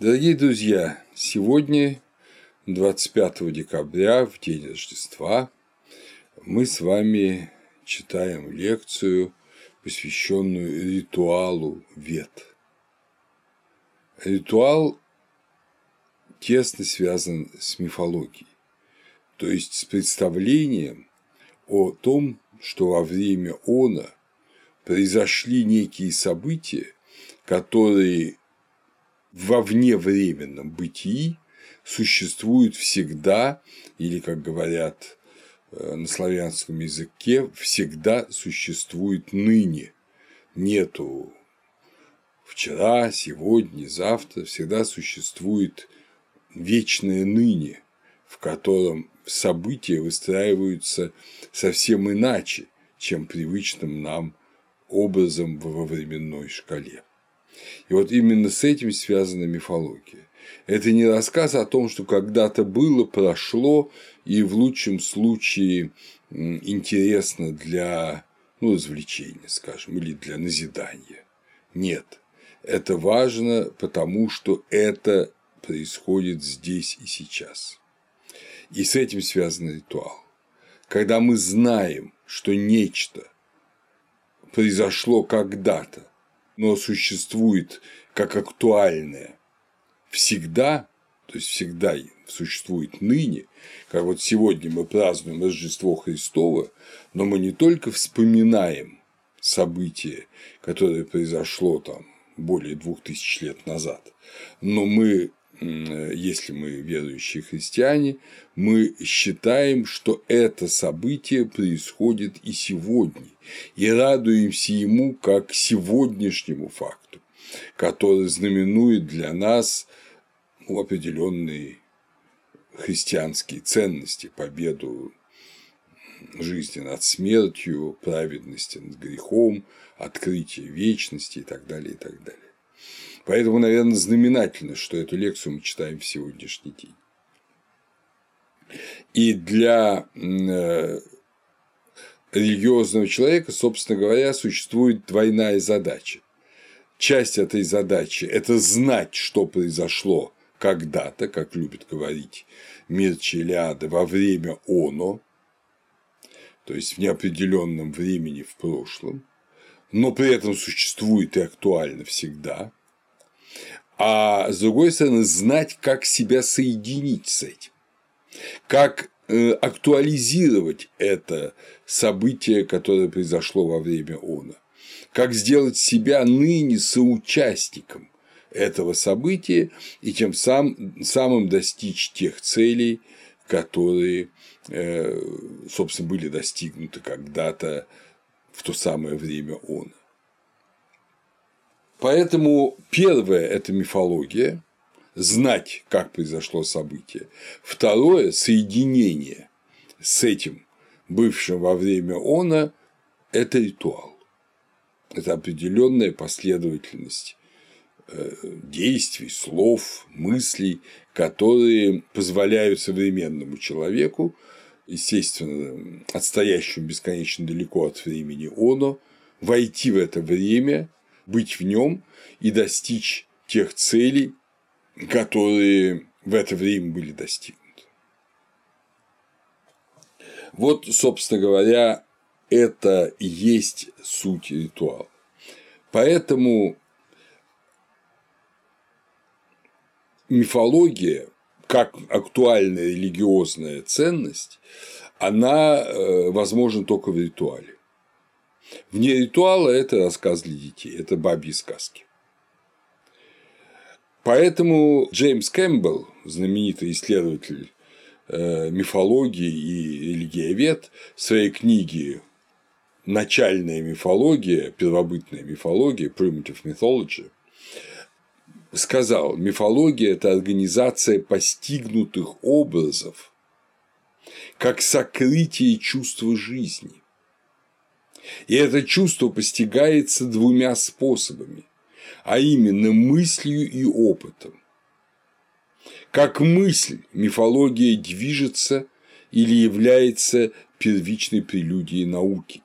Дорогие друзья, сегодня, 25 декабря, в день Рождества, мы с вами читаем лекцию, посвященную ритуалу Вет. Ритуал тесно связан с мифологией, то есть с представлением о том, что во время она произошли некие события, которые во вневременном бытии существует всегда, или, как говорят э, на славянском языке, всегда существует ныне. Нету вчера, сегодня, завтра, всегда существует вечное ныне, в котором события выстраиваются совсем иначе, чем привычным нам образом во временной шкале. И вот именно с этим связана мифология. Это не рассказ о том, что когда-то было, прошло, и в лучшем случае интересно для ну, развлечения, скажем, или для назидания. Нет, это важно, потому что это происходит здесь и сейчас. И с этим связан ритуал. Когда мы знаем, что нечто произошло когда-то, но существует как актуальное. Всегда, то есть всегда существует ныне, как вот сегодня мы празднуем Рождество Христово, но мы не только вспоминаем событие, которое произошло там более двух тысяч лет назад, но мы если мы верующие христиане, мы считаем, что это событие происходит и сегодня, и радуемся ему как сегодняшнему факту, который знаменует для нас ну, определенные христианские ценности, победу жизни над смертью, праведности над грехом, открытие вечности и так далее, и так далее. Поэтому, наверное, знаменательно, что эту лекцию мы читаем в сегодняшний день. И для э, религиозного человека, собственно говоря, существует двойная задача. Часть этой задачи – это знать, что произошло когда-то, как любит говорить Мирча Илиада, во время оно, то есть в неопределенном времени в прошлом, но при этом существует и актуально всегда, а с другой стороны знать, как себя соединить с этим, как э, актуализировать это событие, которое произошло во время ОНА, как сделать себя ныне соучастником этого события и тем сам, самым достичь тех целей, которые, э, собственно, были достигнуты когда-то в то самое время ОНА. Поэтому первое – это мифология, знать, как произошло событие. Второе – соединение с этим бывшим во время она – это ритуал. Это определенная последовательность э, действий, слов, мыслей, которые позволяют современному человеку, естественно, отстоящему бесконечно далеко от времени оно, войти в это время быть в нем и достичь тех целей, которые в это время были достигнуты. Вот, собственно говоря, это и есть суть ритуала. Поэтому мифология, как актуальная религиозная ценность, она э, возможна только в ритуале. Вне ритуала – это рассказ для детей, это бабьи сказки. Поэтому Джеймс Кэмпбелл, знаменитый исследователь э, мифологии и религиовед, в своей книге «Начальная мифология», первобытная мифология, Primitive Mythology, сказал, мифология – это организация постигнутых образов как сокрытие чувства жизни. И это чувство постигается двумя способами, а именно мыслью и опытом. Как мысль мифология движется или является первичной прелюдией науки,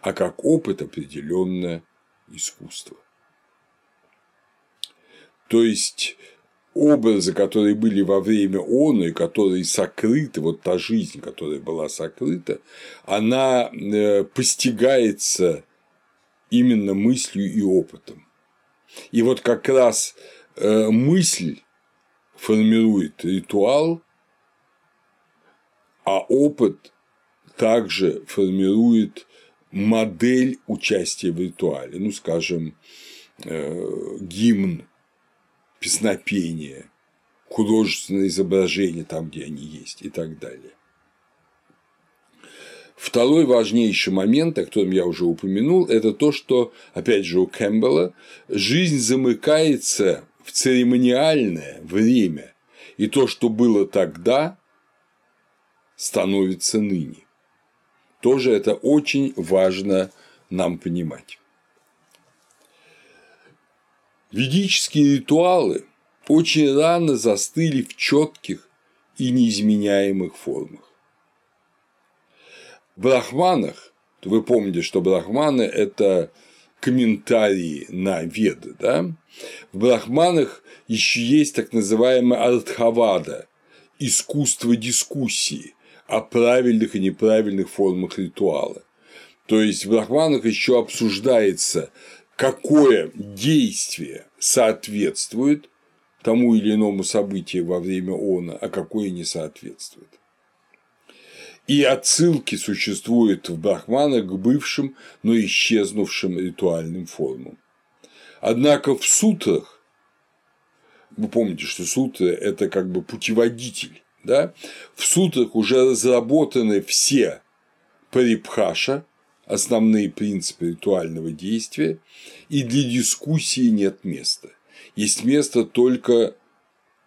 а как опыт определенное искусство. То есть образы, которые были во время он и которые сокрыты, вот та жизнь, которая была сокрыта, она э, постигается именно мыслью и опытом. И вот как раз э, мысль формирует ритуал, а опыт также формирует модель участия в ритуале, ну, скажем, э, гимн, песнопение, художественное изображение там, где они есть и так далее. Второй важнейший момент, о котором я уже упомянул, это то, что, опять же, у Кэмпбелла жизнь замыкается в церемониальное время, и то, что было тогда, становится ныне. Тоже это очень важно нам понимать. Ведические ритуалы очень рано застыли в четких и неизменяемых формах. В брахманах, вы помните, что брахманы – это комментарии на веды, да? В брахманах еще есть так называемая артхавада – искусство дискуссии о правильных и неправильных формах ритуала. То есть в брахманах еще обсуждается, какое действие соответствует тому или иному событию во время она, а какое не соответствует. И отсылки существуют в брахманах к бывшим, но исчезнувшим ритуальным формам. Однако в сутрах, вы помните, что сутры – это как бы путеводитель, да? в сутрах уже разработаны все парипхаша, основные принципы ритуального действия, и для дискуссии нет места. Есть место только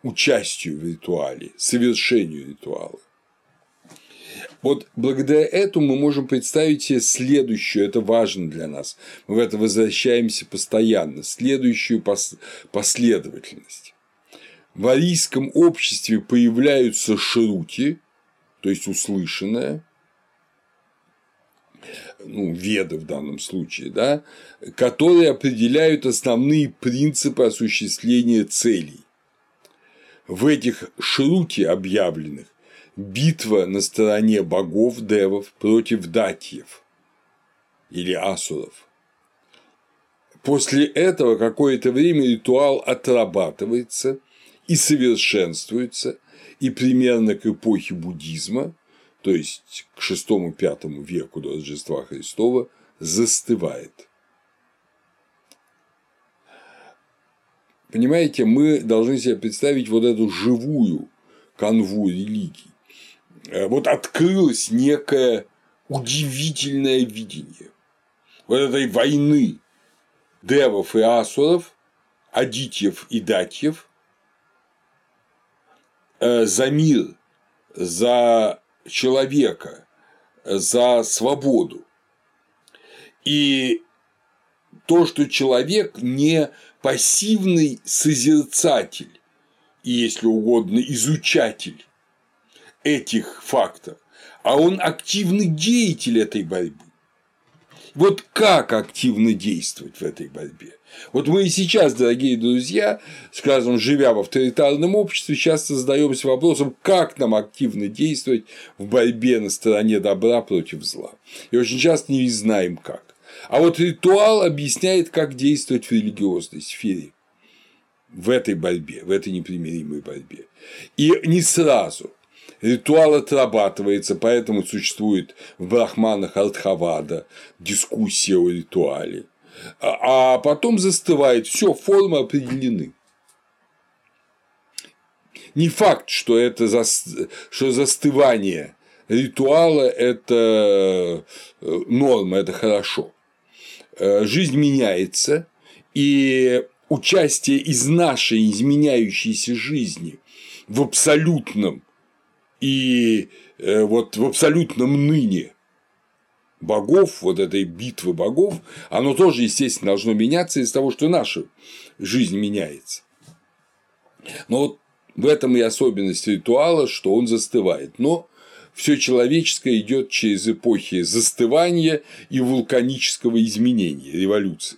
участию в ритуале, совершению ритуала. Вот благодаря этому мы можем представить себе следующую, это важно для нас, мы в это возвращаемся постоянно, следующую последовательность. В арийском обществе появляются шрути, то есть услышанное, ну, веды в данном случае, да, которые определяют основные принципы осуществления целей. В этих шрути объявленных битва на стороне богов девов против датьев или асуров. После этого какое-то время ритуал отрабатывается и совершенствуется, и примерно к эпохе буддизма, то есть к VI-V веку до Рождества Христова, застывает. Понимаете, мы должны себе представить вот эту живую канву религии. Э, вот открылось некое удивительное видение вот этой войны девов и асуров, адитьев и датьев э, за мир, за человека, за свободу. И то, что человек не пассивный созерцатель, и, если угодно, изучатель этих фактов, а он активный деятель этой борьбы. Вот как активно действовать в этой борьбе? Вот мы и сейчас, дорогие друзья, скажем, живя в авторитарном обществе, часто задаемся вопросом, как нам активно действовать в борьбе на стороне добра против зла. И очень часто не знаем как. А вот ритуал объясняет, как действовать в религиозной сфере в этой борьбе, в этой непримиримой борьбе. И не сразу. Ритуал отрабатывается, поэтому существует в брахманах Артхавада дискуссия о ритуале. А, а потом застывает, все, формы определены. Не факт, что это за... что застывание ритуала – это э, норма, это хорошо. Э, жизнь меняется, и участие из нашей изменяющейся жизни в абсолютном и э, вот в абсолютном ныне богов, вот этой битвы богов, оно тоже, естественно, должно меняться из-за того, что наша жизнь меняется. Но вот в этом и особенность ритуала, что он застывает. Но все человеческое идет через эпохи застывания и вулканического изменения, революции.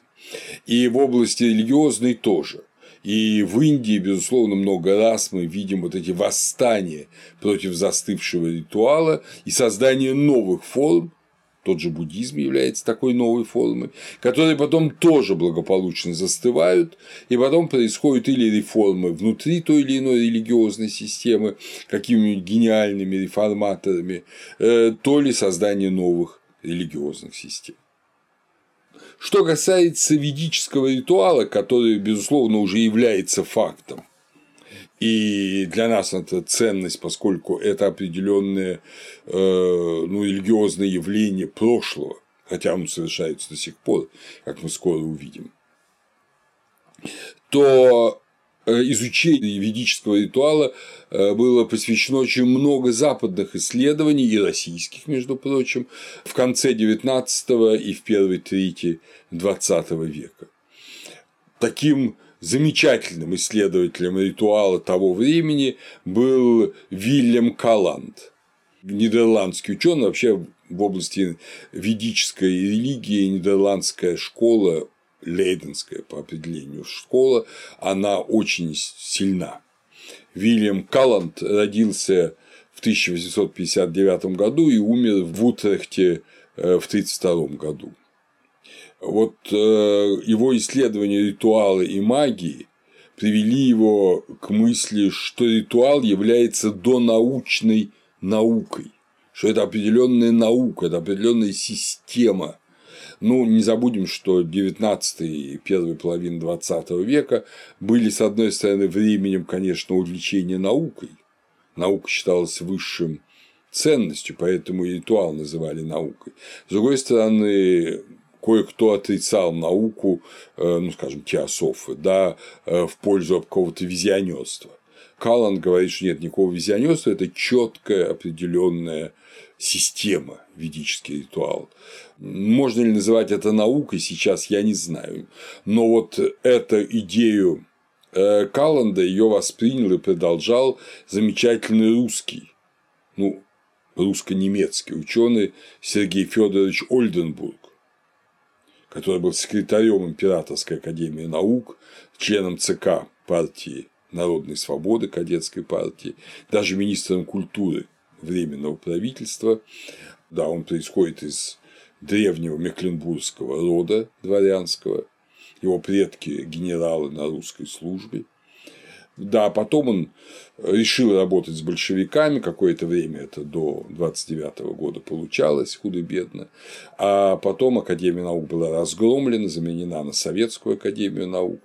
И в области религиозной тоже. И в Индии, безусловно, много раз мы видим вот эти восстания против застывшего ритуала и создание новых форм, тот же буддизм является такой новой формой, которые потом тоже благополучно застывают, и потом происходят или реформы внутри той или иной религиозной системы, какими-нибудь гениальными реформаторами, э, то ли создание новых религиозных систем. Что касается ведического ритуала, который, безусловно, уже является фактом, и для нас это ценность, поскольку это определенное э, ну, религиозное явление прошлого, хотя оно совершается до сих пор, как мы скоро увидим, то изучению ведического ритуала э, было посвящено очень много западных исследований и российских, между прочим, в конце XIX и в первой трети XX века. Таким замечательным исследователем ритуала того времени был Вильям Каланд, нидерландский ученый, вообще в области ведической религии нидерландская школа, лейденская по определению школа, она очень сильна. Вильям Каланд родился в 1859 году и умер в Утрехте э, в 1932 году вот э, его исследования ритуала и магии привели его к мысли, что ритуал является донаучной наукой, что это определенная наука, это определенная система. Ну, не забудем, что 19 и первая половина 20 века были, с одной стороны, временем, конечно, увлечения наукой. Наука считалась высшим ценностью, поэтому и ритуал называли наукой. С другой стороны, кое-кто отрицал науку, э, ну, скажем, теософы, да, э, в пользу какого-то визионерства. Каллан говорит, что нет никакого визионерства, это четкая определенная система, ведический ритуал. Можно ли называть это наукой сейчас, я не знаю. Но вот эту идею э, Калланда ее воспринял и продолжал замечательный русский, ну, русско-немецкий ученый Сергей Федорович Ольденбург который был секретарем Императорской академии наук, членом ЦК партии Народной свободы, кадетской партии, даже министром культуры Временного правительства. Да, он происходит из древнего мекленбургского рода дворянского, его предки генералы на русской службе. Да, потом он решил работать с большевиками, какое-то время это до 29 года получалось худо-бедно, а потом Академия наук была разгромлена, заменена на Советскую Академию наук,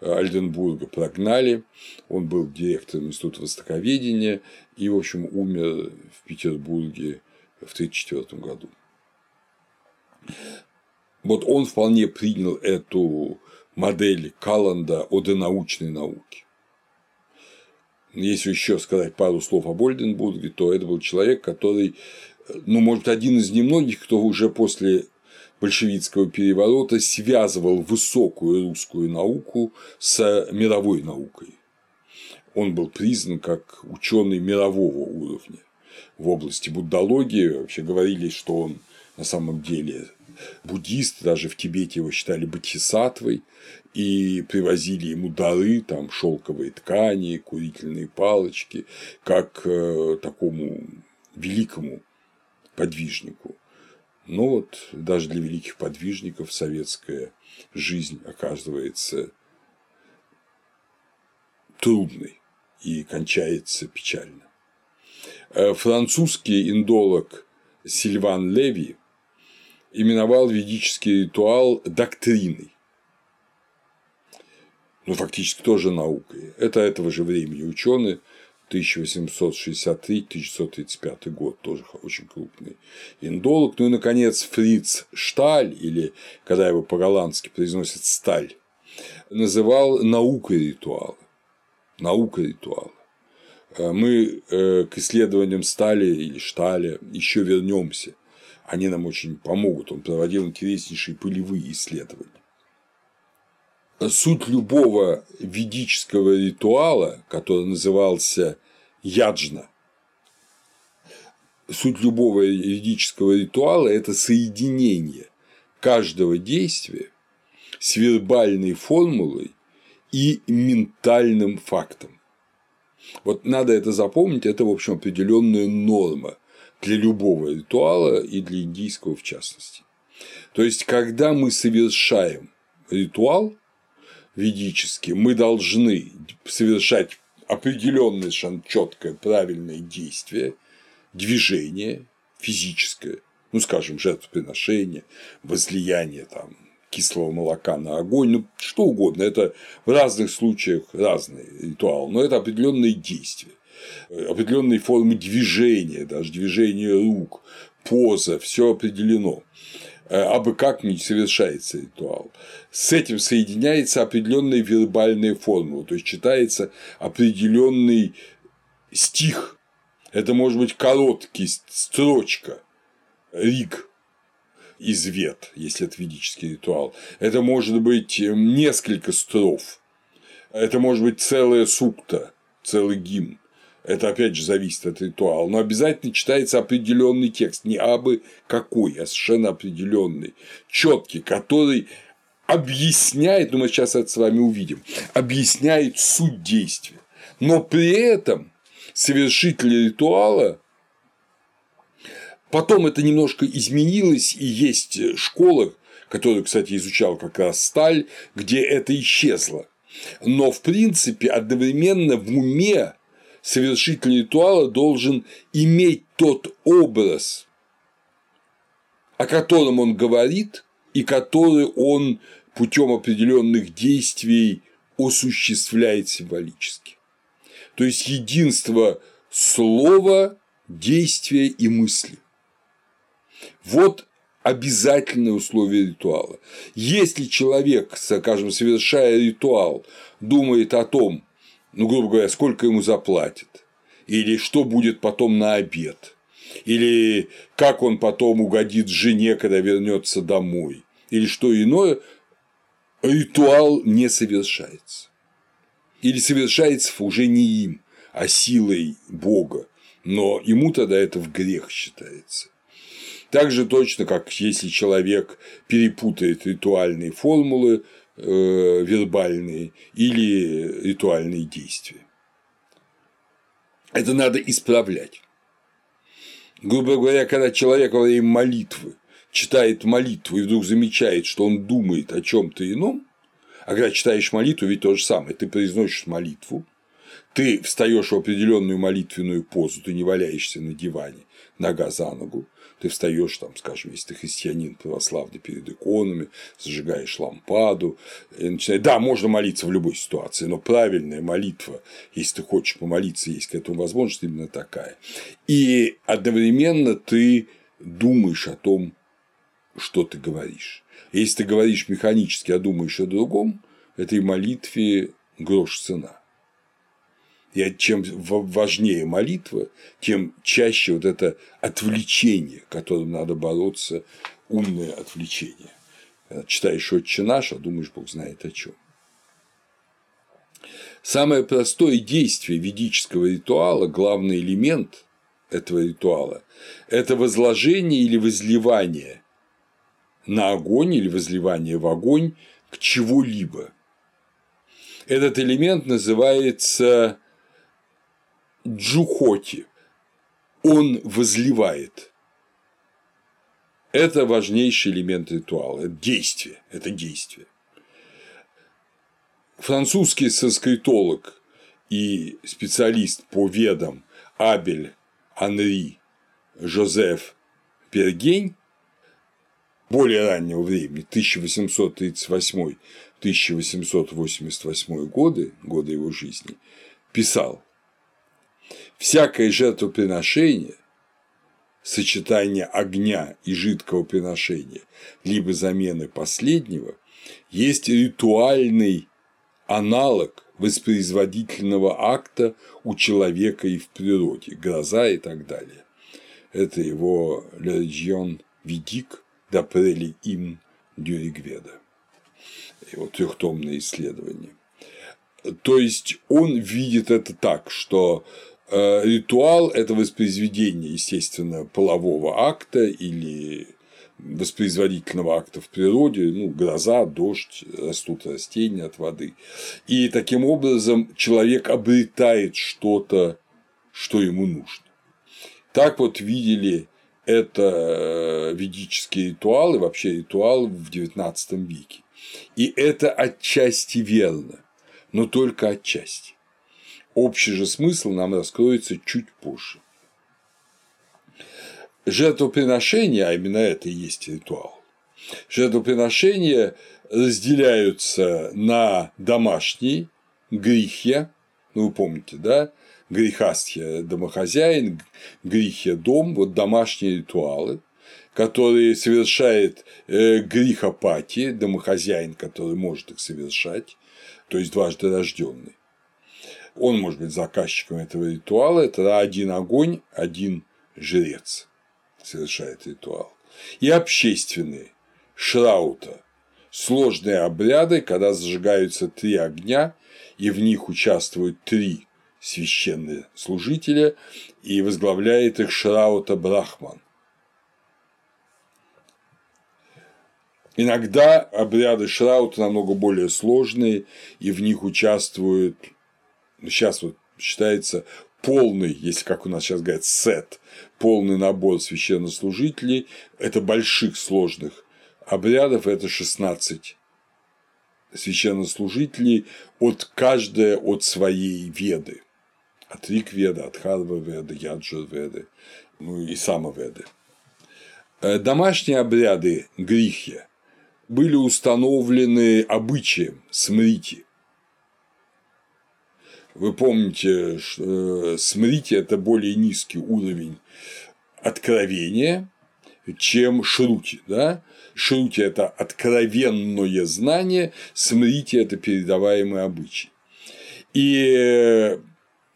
Альденбурга прогнали, он был директором Института Востоковедения и, в общем, умер в Петербурге в 1934 году. Вот он вполне принял эту модель Калланда о донаучной науке. Если еще сказать пару слов о Ольденбурге, то это был человек, который, ну, может быть, один из немногих, кто уже после большевистского переворота связывал высокую русскую науку с мировой наукой. Он был признан как ученый мирового уровня в области буддологии. Вообще говорили, что он на самом деле буддист, даже в Тибете его считали бодхисаттвой, и привозили ему дары, там шелковые ткани, курительные палочки, как э, такому великому подвижнику. Но вот даже для великих подвижников советская жизнь оказывается трудной и кончается печально. Э, французский индолог Сильван Леви именовал ведический ритуал доктриной ну, фактически тоже наукой. Это этого же времени ученый 1863-1935 год, тоже очень крупный индолог. Ну и, наконец, Фриц Шталь, или, когда его по-голландски произносят Сталь, называл наукой ритуала. Наукой ритуала. Э, мы э, к исследованиям Стали или Шталя еще вернемся. Они нам очень помогут. Он проводил интереснейшие пылевые исследования суть любого ведического ритуала, который назывался яджна, суть любого ведического ритуала – это соединение каждого действия с вербальной формулой и ментальным фактом. Вот надо это запомнить, это, в общем, определенная норма для любого ритуала и для индийского в частности. То есть, когда мы совершаем ритуал ведический, мы должны совершать определенное совершенно четкое правильное действие, движение физическое, ну, скажем, жертвоприношение, возлияние там, кислого молока на огонь, ну, что угодно, это в разных случаях разный ритуал, но это определенные действия, определенные формы движения, даже движение рук, поза, все определено. А бы как не совершается ритуал. С этим соединяется определенная вербальная формула, то есть читается определенный стих. Это может быть короткий строчка, риг, из вет, если это ведический ритуал. Это может быть эм, несколько строф. Это может быть целая сукта, целый гимн. Это опять же зависит от ритуала, но обязательно читается определенный текст, не абы какой, а совершенно определенный, четкий, который объясняет, ну мы сейчас это с вами увидим, объясняет суть действия. Но при этом совершитель ритуала Потом это немножко изменилось, и есть школа, которую, кстати, изучал как раз Сталь, где это исчезло. Но, в принципе, одновременно в уме совершитель ритуала должен иметь тот образ, о котором он говорит, и который он путем определенных действий осуществляет символически. То есть единство слова, действия и мысли. Вот обязательное условие ритуала. Если человек, скажем, совершая ритуал, думает о том, ну, грубо говоря, сколько ему заплатят, или что будет потом на обед, или как он потом угодит жене, когда вернется домой, или что иное, ритуал не совершается. Или совершается уже не им, а силой Бога, но ему тогда это в грех считается. Так же точно, как если человек перепутает ритуальные формулы вербальные или ритуальные действия. Это надо исправлять. Грубо говоря, когда человек во время молитвы читает молитву и вдруг замечает, что он думает о чем то ином, а когда читаешь молитву, ведь то же самое, ты произносишь молитву, ты встаешь в определенную молитвенную позу, ты не валяешься на диване, нога за ногу, ты встаешь там, скажем, если ты христианин православный перед иконами, зажигаешь лампаду, и начинаешь... Да, можно молиться в любой ситуации, но правильная молитва, если ты хочешь помолиться, есть к этому возможность, именно такая. И одновременно ты думаешь о том, что ты говоришь. Если ты говоришь механически, а думаешь о другом, этой молитве грош цена. И чем важнее молитва, тем чаще вот это отвлечение, которым надо бороться, умное отвлечение. Когда читаешь «Отче наш», а думаешь, Бог знает о чем. Самое простое действие ведического ритуала, главный элемент этого ритуала – это возложение или возливание на огонь или возливание в огонь к чего-либо. Этот элемент называется Джухоти. Он возливает. Это важнейший элемент ритуала. Это действие. Это действие. Французский санскритолог и специалист по ведам Абель Анри Жозеф Пергень более раннего времени, 1838-1888 годы, годы его жизни, писал Всякое жертвоприношение, сочетание огня и жидкого приношения, либо замены последнего, есть ритуальный аналог воспроизводительного акта у человека и в природе, гроза и так далее. Это его «La Видик d'après им Дюригведа, его трехтомное исследование. То есть он видит это так, что ритуал – это воспроизведение, естественно, полового акта или воспроизводительного акта в природе, ну, гроза, дождь, растут растения от воды. И таким образом человек обретает что-то, что ему нужно. Так вот видели это э, ведические ритуалы, вообще ритуалы в XIX веке. И это отчасти верно, но только отчасти. Общий же смысл нам раскроется чуть позже. Жертвоприношение, а именно это и есть ритуал, жертвоприношения разделяются на домашние, грехи, ну вы помните, да, грехастья – домохозяин, грехия – дом, вот домашние ритуалы, которые совершает э, грехопатия, домохозяин, который может их совершать, то есть дважды рожденный. Он может быть заказчиком этого ритуала, это один огонь, один жрец совершает ритуал. И общественные – шраута, сложные обряды, когда зажигаются три огня, и в них участвуют три священные служителя, и возглавляет их Шраута Брахман. Иногда обряды Шраута намного более сложные, и в них участвуют, сейчас вот считается полный, если как у нас сейчас говорят, сет, полный набор священнослужителей, это больших сложных обрядов, это 16 священнослужителей, от каждая от своей веды от Рикведа, от Харва-веда, Яджур-веды, ну и Самоведы. Э, домашние обряды грихи были установлены обычаем смрити. Вы помните, э, смрити – это более низкий уровень откровения, чем шрути. Да? Шрути – это откровенное знание, смрити – это передаваемый обычай. И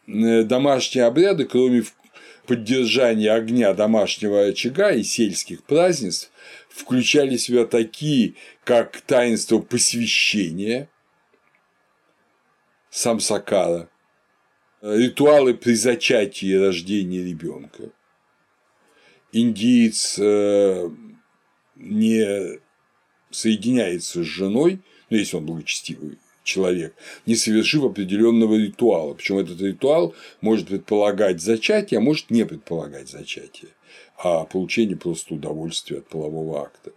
Э, домашние обряды, кроме поддержания огня домашнего очага и сельских празднеств, включали в себя такие, как таинство посвящения, самсакара, ритуалы при зачатии и рождении ребенка. Индиец э, не соединяется с женой, ну, если он благочестивый человек, не совершив определенного ритуала. Причем этот ритуал может предполагать зачатие, а может не предполагать зачатие, а получение просто удовольствия от полового акта.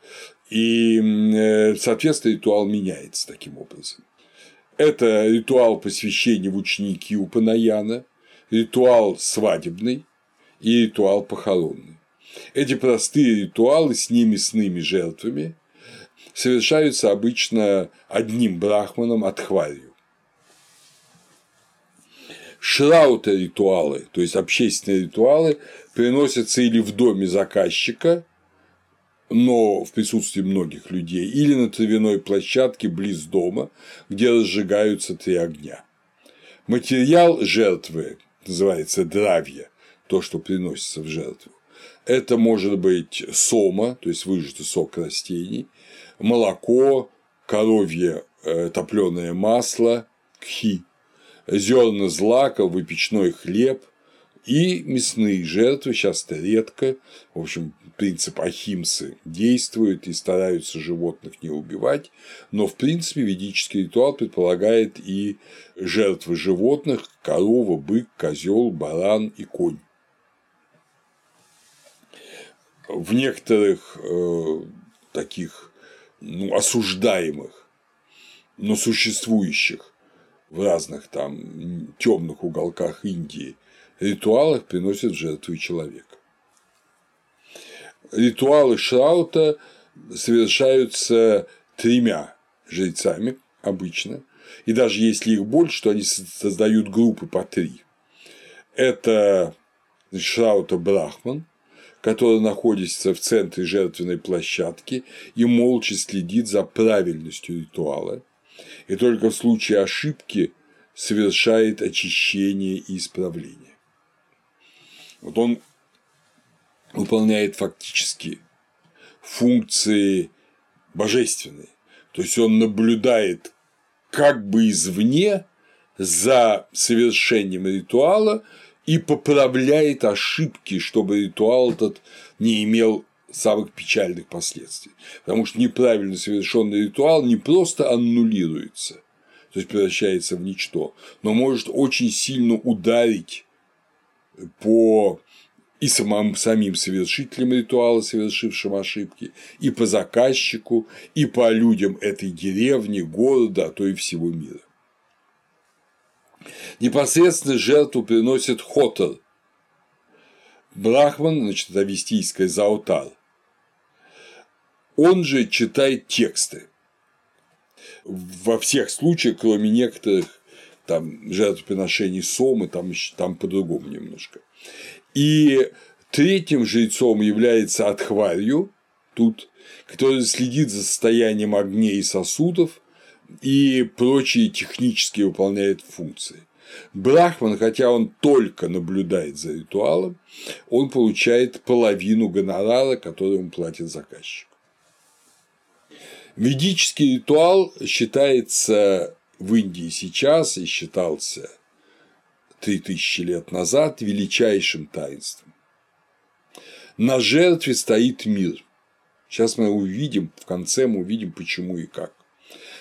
И, э, соответственно, ритуал меняется таким образом. Это ритуал посвящения в ученики у Панаяна, ритуал свадебный и ритуал похоронный. Эти простые ритуалы с немясными жертвами совершаются обычно одним брахманом от хварью. Шраута ритуалы, то есть общественные ритуалы, приносятся или в доме заказчика, но в присутствии многих людей, или на травяной площадке близ дома, где разжигаются три огня. Материал жертвы называется дравья, то, что приносится в жертву. Это может быть сома, то есть выжатый сок растений, молоко, коровье э, топленое масло, кхи, зерна злака, выпечной хлеб и мясные жертвы, сейчас это редко, в общем, принцип ахимсы действует и стараются животных не убивать, но в принципе ведический ритуал предполагает и жертвы животных – корова, бык, козел, баран и конь. В некоторых э, таких ну, осуждаемых, но существующих в разных там темных уголках Индии ритуалах приносят жертву человека. Ритуалы Шраута совершаются тремя жрецами обычно, и даже если их больше, то они создают группы по три. Это Шраута Брахман, который находится в центре жертвенной площадки и молча следит за правильностью ритуала, и только в случае ошибки совершает очищение и исправление. Вот он выполняет фактически функции божественные, то есть он наблюдает как бы извне за совершением ритуала и поправляет ошибки, чтобы ритуал этот не имел самых печальных последствий. Потому что неправильно совершенный ритуал не просто аннулируется, то есть превращается в ничто, но может очень сильно ударить по и самым, самим совершителям ритуала, совершившим ошибки, и по заказчику, и по людям этой деревни, города, а то и всего мира. Непосредственно жертву приносит хотор. Брахман, значит, это авестийское заутар. Он же читает тексты. Во всех случаях, кроме некоторых там жертвоприношений сомы, там, там по-другому немножко. И третьим жрецом является Атхварью, тут, который следит за состоянием огней и сосудов и прочие технически выполняет функции. Брахман, хотя он только наблюдает за ритуалом, он получает половину гонорара, который он платит заказчику. Ведический ритуал считается в Индии сейчас и считался три тысячи лет назад величайшим таинством. На жертве стоит мир. Сейчас мы увидим, в конце мы увидим, почему и как.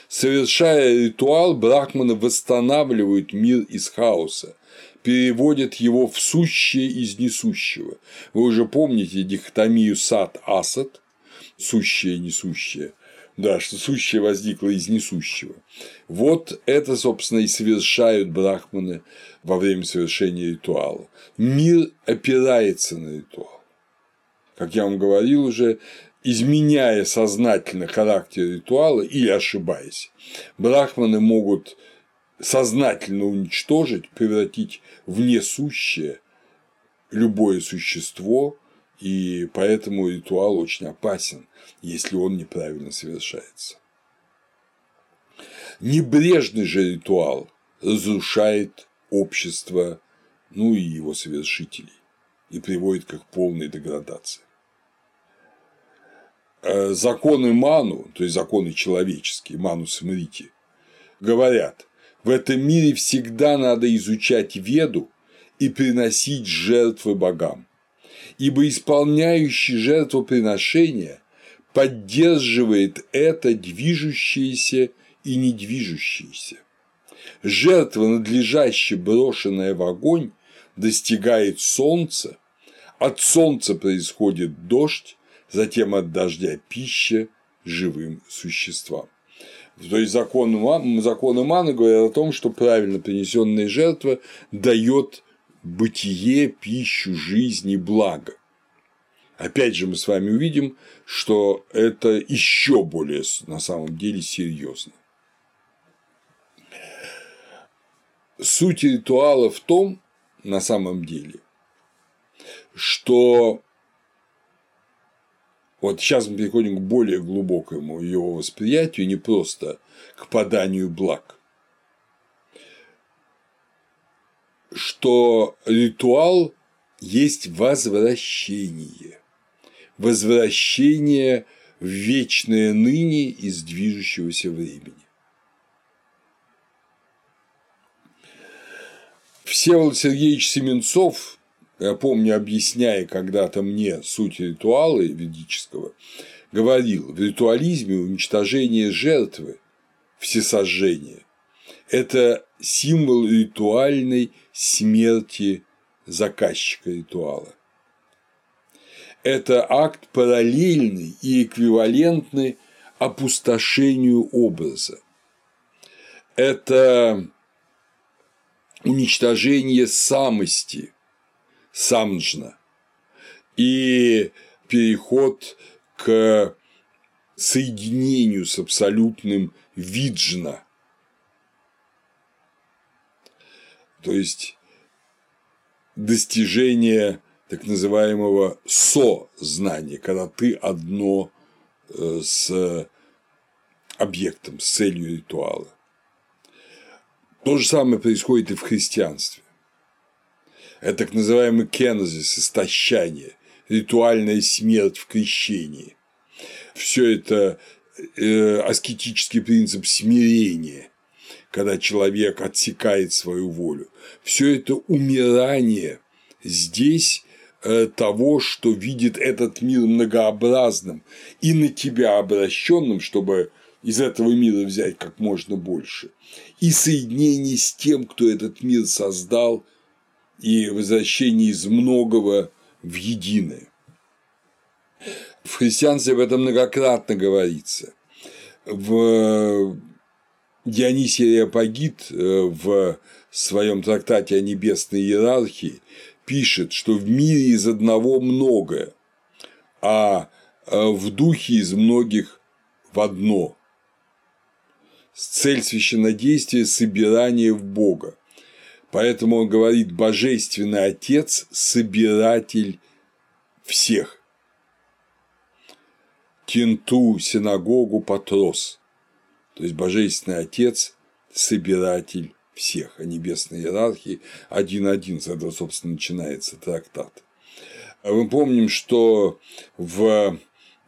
Совершая ритуал, брахманы восстанавливают мир из хаоса, переводят его в сущее из несущего. Вы уже помните дихотомию сад-асад, сущее и несущее – да, что сущее возникло из несущего. Вот это, собственно, и совершают брахманы во время совершения ритуала. Мир опирается на ритуал. Как я вам говорил уже, изменяя сознательно характер ритуала или ошибаясь, брахманы могут сознательно уничтожить, превратить в несущее любое существо, и поэтому ритуал очень опасен, если он неправильно совершается. Небрежный же ритуал разрушает общество, ну и его совершителей, и приводит к их полной деградации. Э, законы Ману, то есть законы человеческие, Ману Смрити, говорят, в этом мире всегда надо изучать веду и приносить жертвы богам, ибо исполняющий жертвоприношение поддерживает это движущееся и недвижущееся. Жертва, надлежаще брошенная в огонь, достигает солнца, от солнца происходит дождь, затем от дождя пища живым существам. То есть законы, законы Маны говорят о том, что правильно принесенная жертва дает бытие, пищу, жизнь и благо. Опять же, мы с вами увидим, что это еще более на самом деле серьезно. Суть ритуала в том, на самом деле, что вот сейчас мы переходим к более глубокому его восприятию, не просто к поданию благ, что ритуал есть возвращение возвращение в вечное ныне из движущегося времени. Всеволод Сергеевич Семенцов, я помню, объясняя когда-то мне суть ритуала ведического, говорил, в ритуализме уничтожение жертвы, всесожжение – это символ ритуальной смерти заказчика ритуала это акт параллельный и эквивалентный опустошению образа. Это уничтожение самости, самджна, и переход к соединению с абсолютным виджна. То есть достижение так называемого со-знания, когда ты одно э, с объектом, с целью ритуала. То же самое происходит и в христианстве. Это так называемый кенозис, истощание, ритуальная смерть в крещении. Все это э, аскетический принцип смирения, когда человек отсекает свою волю. Все это умирание здесь э, того, что видит этот мир многообразным и на тебя обращенным, чтобы из этого мира взять как можно больше, и соединение с тем, кто этот мир создал, и возвращение из многого в единое. В христианстве об этом многократно говорится. В Дионисий Реопагит э, в своем трактате о небесной иерархии пишет, что в мире из одного многое, а э, в духе из многих в одно. Цель священнодействия – собирание в Бога. Поэтому он говорит «Божественный Отец – собиратель всех». Кенту синагогу Патрос, то есть Божественный Отец – собиратель всех, а небесной иерархии один-один, с этого, собственно, начинается трактат. Мы помним, что в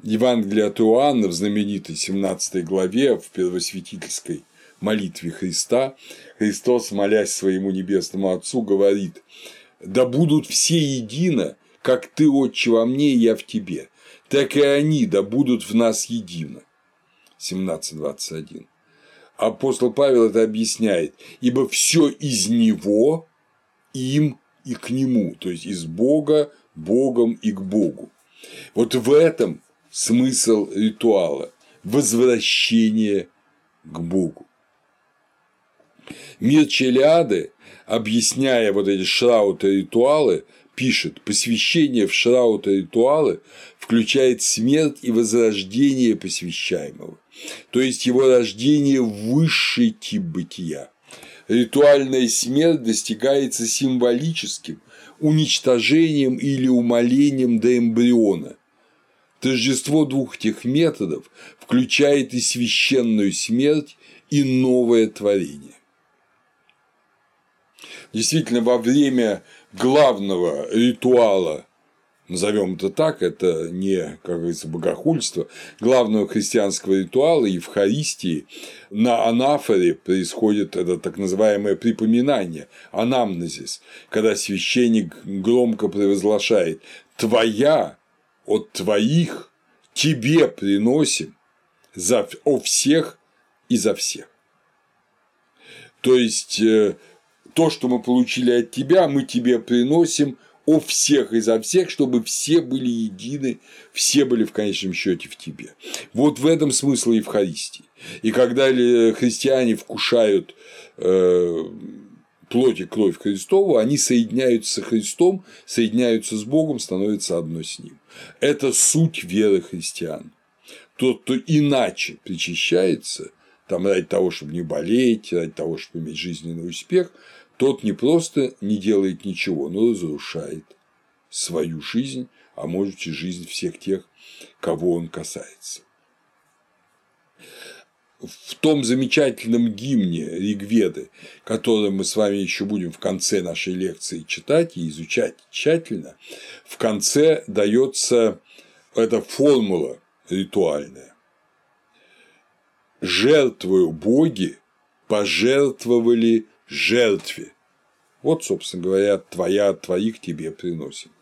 Евангелии от Иоанна в знаменитой 17 главе в первосвятительской молитве Христа Христос, молясь своему небесному Отцу, говорит «Да будут все едино, как Ты, Отче, во мне, и я в Тебе, так и они да будут в нас едино». 17.21. Апостол Павел это объясняет, ибо все из него, им и к нему, то есть из Бога, Богом и к Богу. Вот в этом смысл ритуала – возвращение к Богу. Мир Челиады, объясняя вот эти шрауты ритуалы, пишет, посвящение в шрауты ритуалы включает смерть и возрождение посвящаемого, то есть его рождение в высший тип бытия. Ритуальная смерть достигается символическим уничтожением или умолением до эмбриона. Тождество двух этих методов включает и священную смерть, и новое творение. Действительно, во время главного ритуала, назовем это так, это не, как говорится, богохульство, главного христианского ритуала Евхаристии на анафоре происходит это так называемое припоминание, анамнезис, когда священник громко провозглашает «Твоя от твоих тебе приносим за, о всех и за всех». То есть э, то, что мы получили от тебя, мы тебе приносим о всех и за всех, чтобы все были едины, все были в конечном счете в тебе. Вот в этом смысл Евхаристии. И когда христиане вкушают э, плоть и кровь Христову, они соединяются с Христом, соединяются с Богом, становятся одно с Ним. Это суть веры христиан. Тот, кто иначе причащается, там ради того, чтобы не болеть, ради того, чтобы иметь жизненный успех, тот не просто не делает ничего, но разрушает свою жизнь, а может и жизнь всех тех, кого он касается. В том замечательном гимне Ригведы, который мы с вами еще будем в конце нашей лекции читать и изучать тщательно, в конце дается эта формула ритуальная. Жертвую боги пожертвовали жертве. Вот, собственно говоря, твоя от твоих тебе приносим,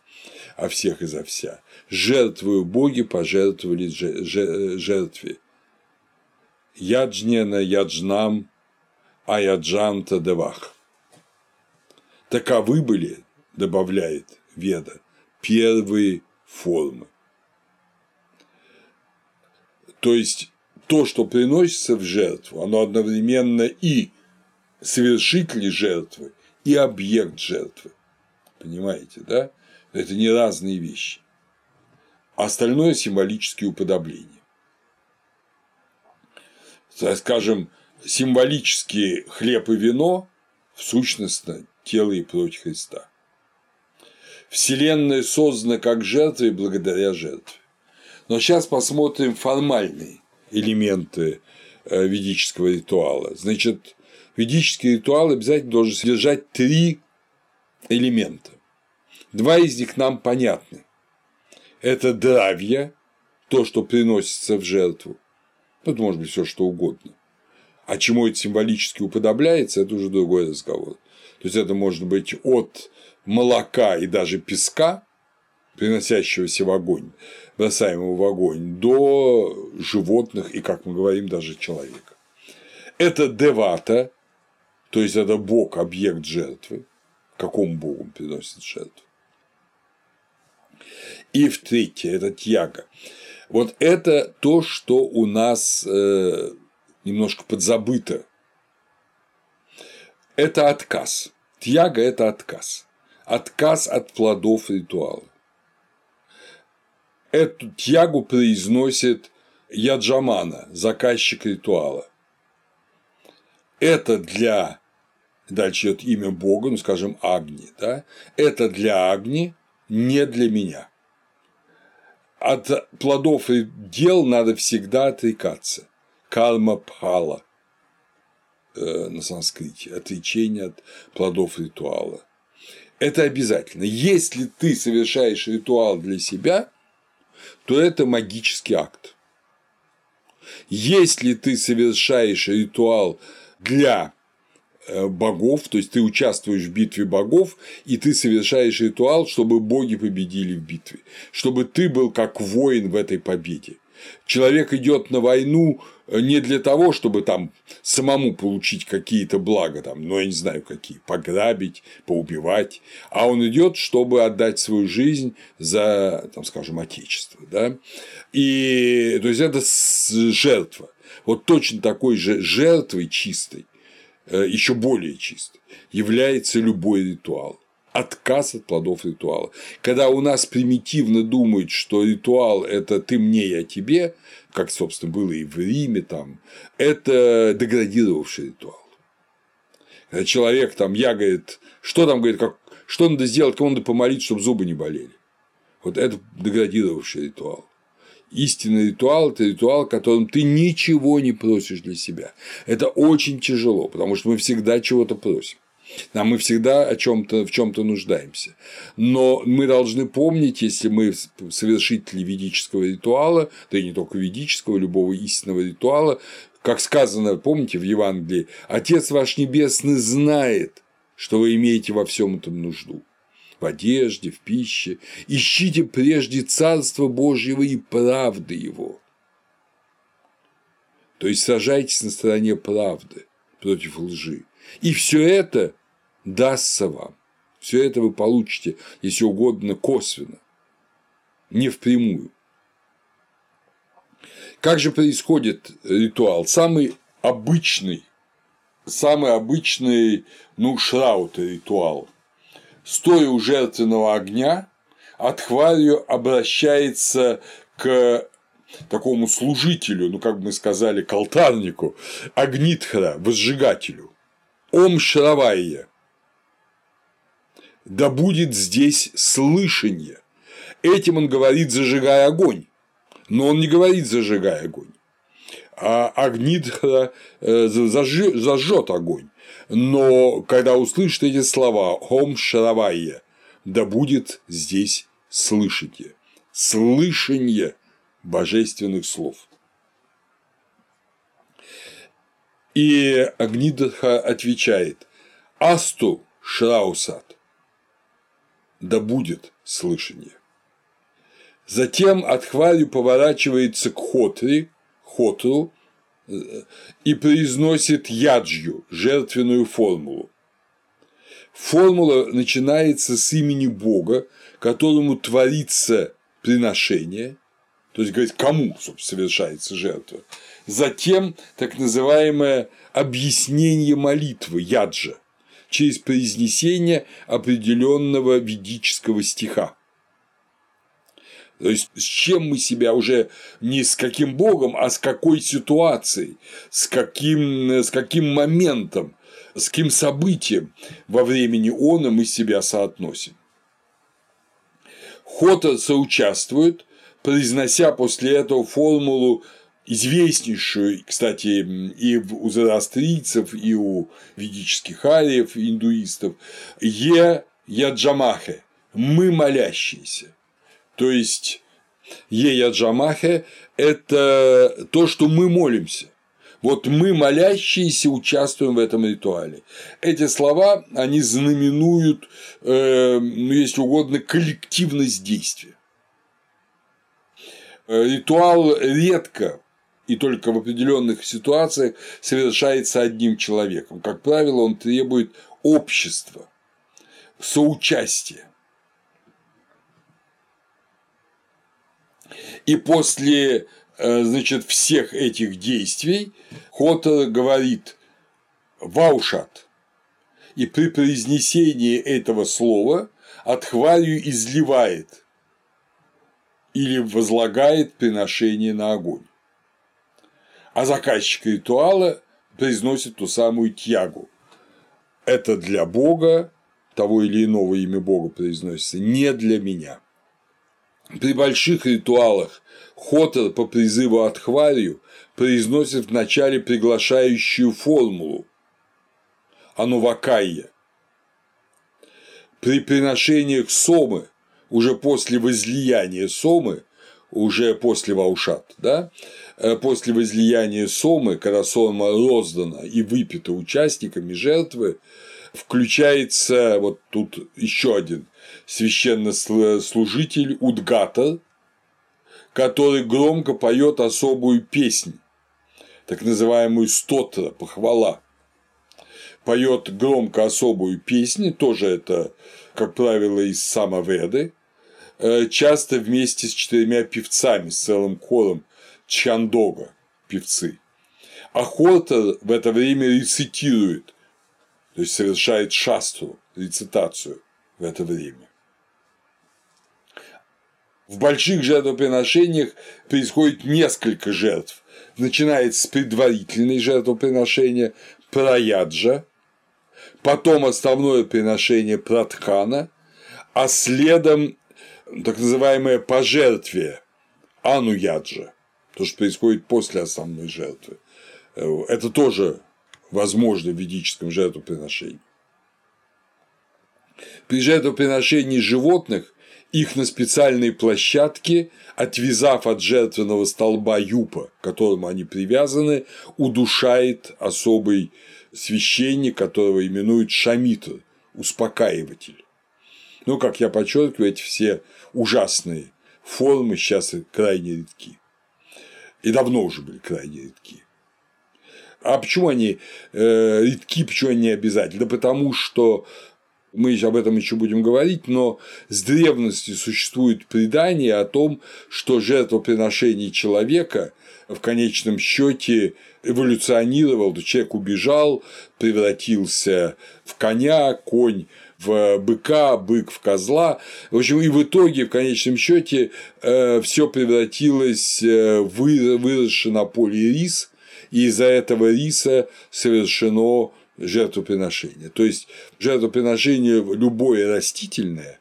а всех и за вся. Жертвую боги пожертвовали жертве. Яджнена яджнам, а яджанта девах. Таковы были, добавляет Веда, первые формы. То есть то, что приносится в жертву, оно одновременно и совершитель жертвы и объект жертвы. Понимаете, да? Это не разные вещи. Остальное – символические уподобления. Скажем, символические хлеб и вино в сущности тело и плоть Христа. Вселенная создана как жертва и благодаря жертве. Но сейчас посмотрим формальные элементы э, ведического ритуала. Значит, ведический ритуал обязательно должен содержать три элемента. Два из них нам понятны. Это дравья, то, что приносится в жертву. Ну, это может быть все что угодно. А чему это символически уподобляется, это уже другой разговор. То есть это может быть от молока и даже песка приносящегося в огонь, бросаемого в огонь, до животных и, как мы говорим, даже человека. Это девата, то есть это бог, объект жертвы, какому богу приносит жертву. И в третье – это тьяга. Вот это то, что у нас э, немножко подзабыто. Это отказ. Тьяга – это отказ. Отказ от плодов ритуала. Эту тьягу произносит Яджамана, заказчик ритуала. Это для дальше идет имя Бога, ну скажем, Агни, да, это для Агни, не для меня. От плодов и дел надо всегда отрекаться. Карма пхала э, на санскрите, отречение от плодов ритуала. Это обязательно. Если ты совершаешь ритуал для себя, то это магический акт. Если ты совершаешь ритуал для богов, то есть ты участвуешь в битве богов, и ты совершаешь ритуал, чтобы боги победили в битве, чтобы ты был как воин в этой победе. Человек идет на войну э, не для того, чтобы там самому получить какие-то блага, там, ну я не знаю какие, пограбить, поубивать, а он идет, чтобы отдать свою жизнь за, там, скажем, отечество, да, и то есть это жертва. Вот точно такой же жертвой чистой Э, еще более чистой, является любой ритуал. Отказ от плодов ритуала. Когда у нас примитивно думают, что ритуал – это ты мне, я тебе, как, собственно, было и в Риме, там, это деградировавший ритуал. Когда человек там, я, говорит, что там, говорит, как, что надо сделать, кому надо помолиться, чтобы зубы не болели. Вот это деградировавший ритуал. Истинный ритуал – это ритуал, которым ты ничего не просишь для себя. Это очень тяжело, потому что мы всегда чего-то просим. Нам мы всегда о чем-то в чем-то нуждаемся. Но мы должны помнить, если мы совершители ведического ритуала, да и не только ведического, любого истинного ритуала, как сказано, помните, в Евангелии, Отец ваш Небесный знает, что вы имеете во всем этом нужду в одежде, в пище. Ищите прежде Царство Божьего и правды Его. То есть сажайтесь на стороне правды против лжи. И все это дастся вам. Все это вы получите, если угодно, косвенно, не впрямую. Как же происходит ритуал? Самый обычный, самый обычный, ну, шраут ритуал стоя у жертвенного огня, Атхварью обращается к такому служителю, ну, как бы мы сказали, к алтарнику, Агнитхара, возжигателю, Ом Шравайя, да будет здесь слышание. Этим он говорит, зажигая огонь, но он не говорит, зажигая огонь, а Агнитхара э, зажжет огонь но когда услышит эти слова «Хом Шаравайя», да будет здесь слышите, слышание божественных слов. И Агнидха отвечает «Асту Шраусат», да будет слышание. Затем Атхварю поворачивается к Хотри, Хотру, и произносит яджью, жертвенную формулу. Формула начинается с имени Бога, которому творится приношение, то есть говорит, кому, совершается жертва. Затем так называемое объяснение молитвы, яджа, через произнесение определенного ведического стиха. То есть с чем мы себя уже не с каким богом, а с какой ситуацией, с каким, с каким моментом, с каким событием во времени она мы себя соотносим. Хота соучаствует, произнося после этого формулу известнейшую, кстати, и у зороастрийцев, и у ведических ариев, индуистов, «Е яджамахе» – «мы молящиеся». То есть Ея Джамахе – это то, что мы молимся. Вот мы, молящиеся, участвуем в этом ритуале. Эти слова, они знаменуют, э, ну, если угодно, коллективность действия. Э, ритуал редко и только в определенных ситуациях совершается одним человеком. Как правило, он требует общества, соучастия. И после э, значит, всех этих действий Хотер говорит «ваушат», и при произнесении этого слова Атхварию изливает или возлагает приношение на огонь. А заказчик ритуала произносит ту самую тягу. Это для Бога, того или иного имя Бога произносится, не для меня. При больших ритуалах Хотер по призыву Атхварию произносит вначале приглашающую формулу Анувакайя. При приношениях сомы, уже после возлияния сомы, уже после Ваушат, да, э, после возлияния сомы, когда сома роздана и выпита участниками жертвы, включается вот тут еще один священнослужитель Удгата, который громко поет особую песнь, так называемую стотра, похвала. Поет громко особую песню, тоже это, как правило, из самоведы, э, часто вместе с четырьмя певцами, с целым хором Чандога, певцы. А Хортер в это время рецитирует, то есть совершает шастру, рецитацию в это время. В больших жертвоприношениях происходит несколько жертв. Начинается с предварительной жертвоприношения праяджа, потом основное приношение пратхана, а следом так называемое пожертвие ануяджа, то, что происходит после основной жертвы. Это тоже возможно в ведическом жертвоприношении. При жертвоприношении животных их на специальной площадке, отвязав от жертвенного столба юпа, к которому они привязаны, удушает особый священник, которого именуют шамитр, успокаиватель. Ну, как я подчеркиваю, эти все ужасные формы сейчас крайне редки. И давно уже были крайне редки. А почему они э, редки, почему они не обязательны? Да потому что мы об этом еще будем говорить, но с древности существует предание о том, что жертвоприношение человека в конечном счете эволюционировал, то человек убежал, превратился в коня, конь в быка, бык в козла. В общем, и в итоге, в конечном счете, э, все превратилось э, в выросший на поле рис, и из-за этого риса совершено жертвоприношение. То есть жертвоприношение любое растительное,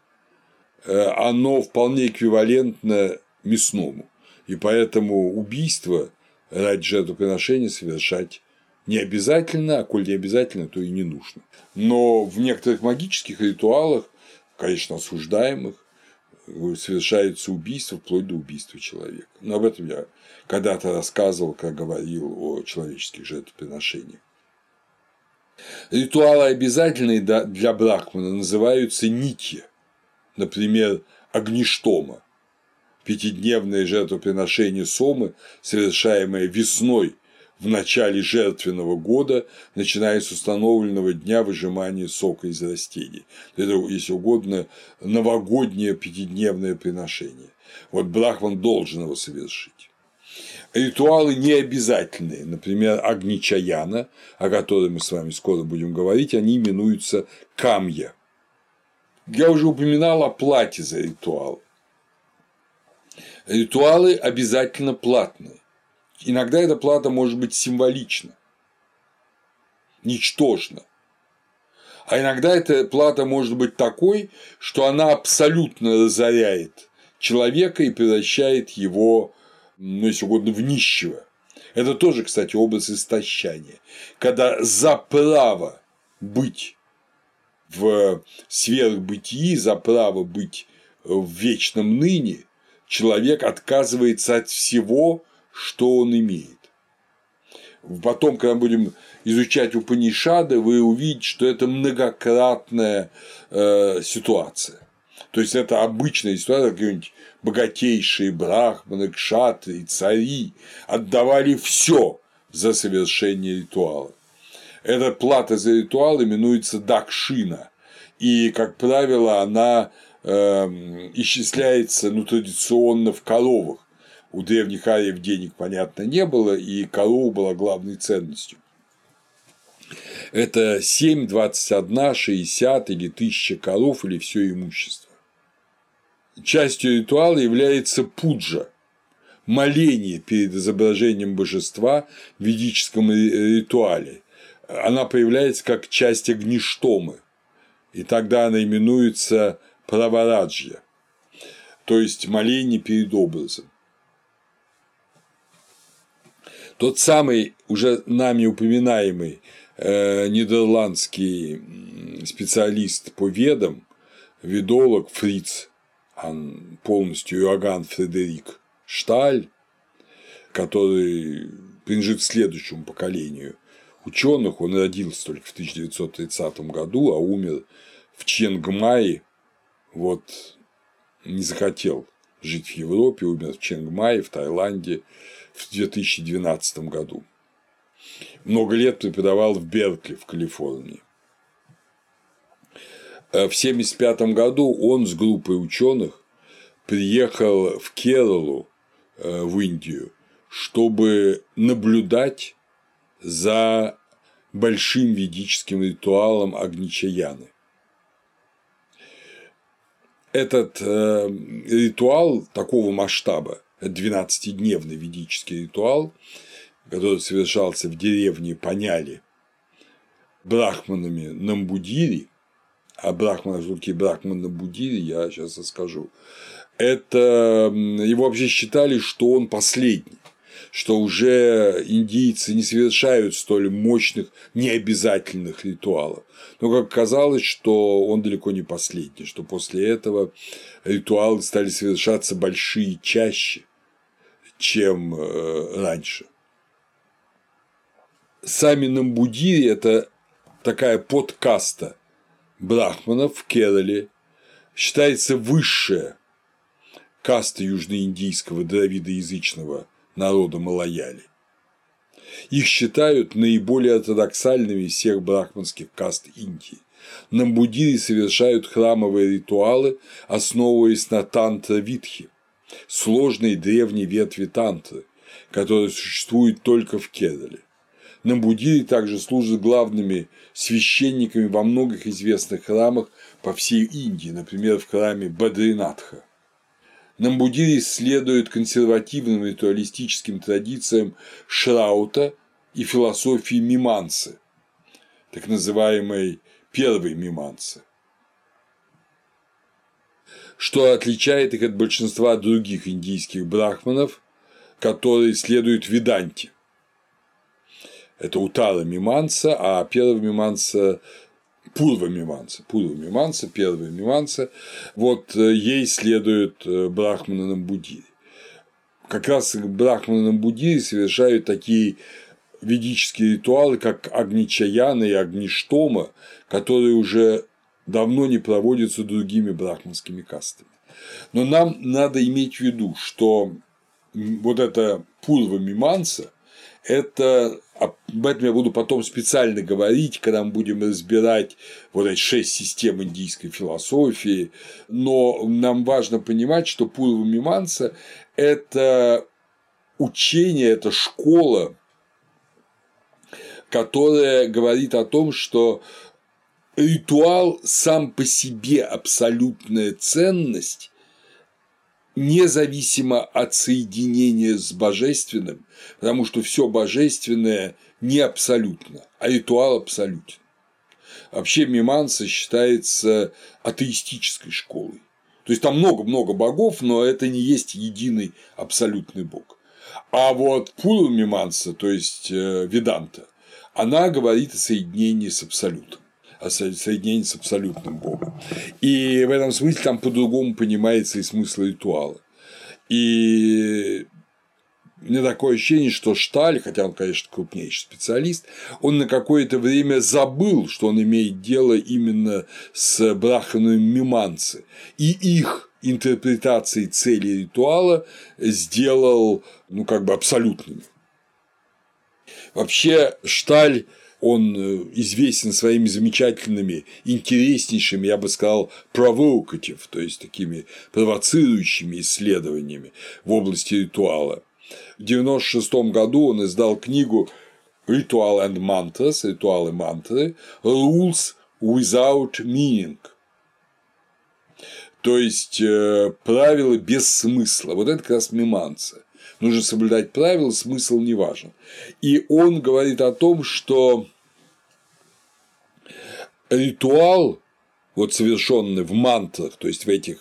э, оно вполне эквивалентно мясному. И поэтому убийство ради жертвоприношения совершать не обязательно, а коль не обязательно, то и не нужно. Но в некоторых магических ритуалах, конечно, осуждаемых, совершается убийство вплоть до убийства человека. Но об этом я когда-то рассказывал, как говорил о человеческих жертвоприношениях. Ритуалы обязательные для брахмана называются нити, например, огништома, пятидневное жертвоприношение сомы, совершаемое весной в начале жертвенного года, начиная с установленного дня выжимания сока из растений. Это, если угодно, новогоднее пятидневное приношение. Вот брахман должен его совершить ритуалы не обязательные. Например, Агничаяна, о которой мы с вами скоро будем говорить, они именуются камья. Я уже упоминал о плате за ритуал. Ритуалы обязательно платные. Иногда эта плата может быть символична, ничтожна. А иногда эта плата может быть такой, что она абсолютно разоряет человека и превращает его ну, если угодно, в нищего. Это тоже, кстати, образ истощания. Когда за право быть в сверхбытии, за право быть в вечном ныне, человек отказывается от всего, что он имеет. Потом, когда будем изучать Упанишады, вы увидите, что это многократная э, ситуация. То есть это обычная ситуация, какие-нибудь богатейшие брахманы, кшатры и цари отдавали все за совершение ритуала. Эта плата за ритуал именуется дакшина, и, как правило, она э, исчисляется ну, традиционно в коровах. У древних ариев денег, понятно, не было, и корова была главной ценностью. Это 7, 21, 60 или 1000 коров или все имущество. Частью ритуала является пуджа – моление перед изображением божества в ведическом ритуале. Она появляется как часть огништомы, и тогда она именуется правараджья, то есть моление перед образом. Тот самый уже нами упоминаемый э, нидерландский специалист по ведам, ведолог Фриц полностью Иоганн Фредерик Шталь, который принадлежит следующему поколению ученых. Он родился только в 1930 году, а умер в Ченгмае. Вот не захотел жить в Европе, умер в Ченгмае, в Таиланде в 2012 году. Много лет преподавал в Беркли в Калифорнии. Э, в 1975 году он с группой ученых приехал в Кералу, э, в Индию, чтобы наблюдать за большим ведическим ритуалом Агничаяны. Этот э, ритуал такого масштаба, 12-дневный ведический ритуал, который совершался в деревне Паняли брахманами Намбудири, а Брахмана Жуки Брахмана Будири я сейчас расскажу, это его вообще считали, что он последний что уже индийцы не совершают столь мощных, необязательных ритуалов. Но как казалось, что он далеко не последний, что после этого ритуалы стали совершаться большие чаще, чем э, раньше. Сами Намбудири – это такая подкаста брахманов в Керале, считается высшая каста южноиндийского дравидоязычного народа Малаяли. Их считают наиболее ортодоксальными из всех брахманских каст Индии. Намбудири совершают храмовые ритуалы, основываясь на тантра-витхе, сложной древней ветви тантры, которая существует только в Керале. Намбудири также служат главными священниками во многих известных храмах по всей Индии, например, в храме Бадринатха. Намбудири следует консервативным ритуалистическим традициям Шраута и философии Мимансы, так называемой первой Мимансы, что отличает их от большинства других индийских брахманов, которые следуют Веданте. Это Утара Миманса, а первая Миманса Пурва Миманса, Пурва Миманса, первая Миманса, вот э, ей следует э, Брахмана Намбудири. Как раз Брахмана Намбудири совершают такие ведические ритуалы, как Агничаяна и Агништома, которые уже давно не проводятся другими брахманскими кастами. Но нам надо иметь в виду, что вот эта Пурва Миманса – это об этом я буду потом специально говорить, когда мы будем разбирать вот эти шесть систем индийской философии, но нам важно понимать, что Пурва Миманса – это учение, это школа, которая говорит о том, что ритуал сам по себе абсолютная ценность, независимо от соединения с божественным, потому что все божественное не абсолютно, а ритуал абсолютен. Вообще Миманса считается атеистической школой. То есть там много-много богов, но это не есть единый абсолютный бог. А вот Пура Миманса, то есть э, Веданта, она говорит о соединении с абсолютом о соединении с абсолютным Богом. И в этом смысле там по-другому понимается и смысл ритуала. И меня такое ощущение, что Шталь, хотя он, конечно, крупнейший специалист, он на какое-то время забыл, что он имеет дело именно с брахманами миманцы, и их интерпретацией цели ритуала сделал, ну, как бы абсолютными. Вообще, Шталь он э, известен своими замечательными, интереснейшими, я бы сказал, provocative, то есть такими провоцирующими исследованиями в области ритуала. В 1996 году он издал книгу Ritual and Mantras, ритуалы мантры, Rules without meaning. То есть э, правила без смысла. Вот это как раз миманция. Нужно соблюдать правила, смысл не важен. И он говорит о том, что ритуал, вот совершенный в мантрах, то есть в этих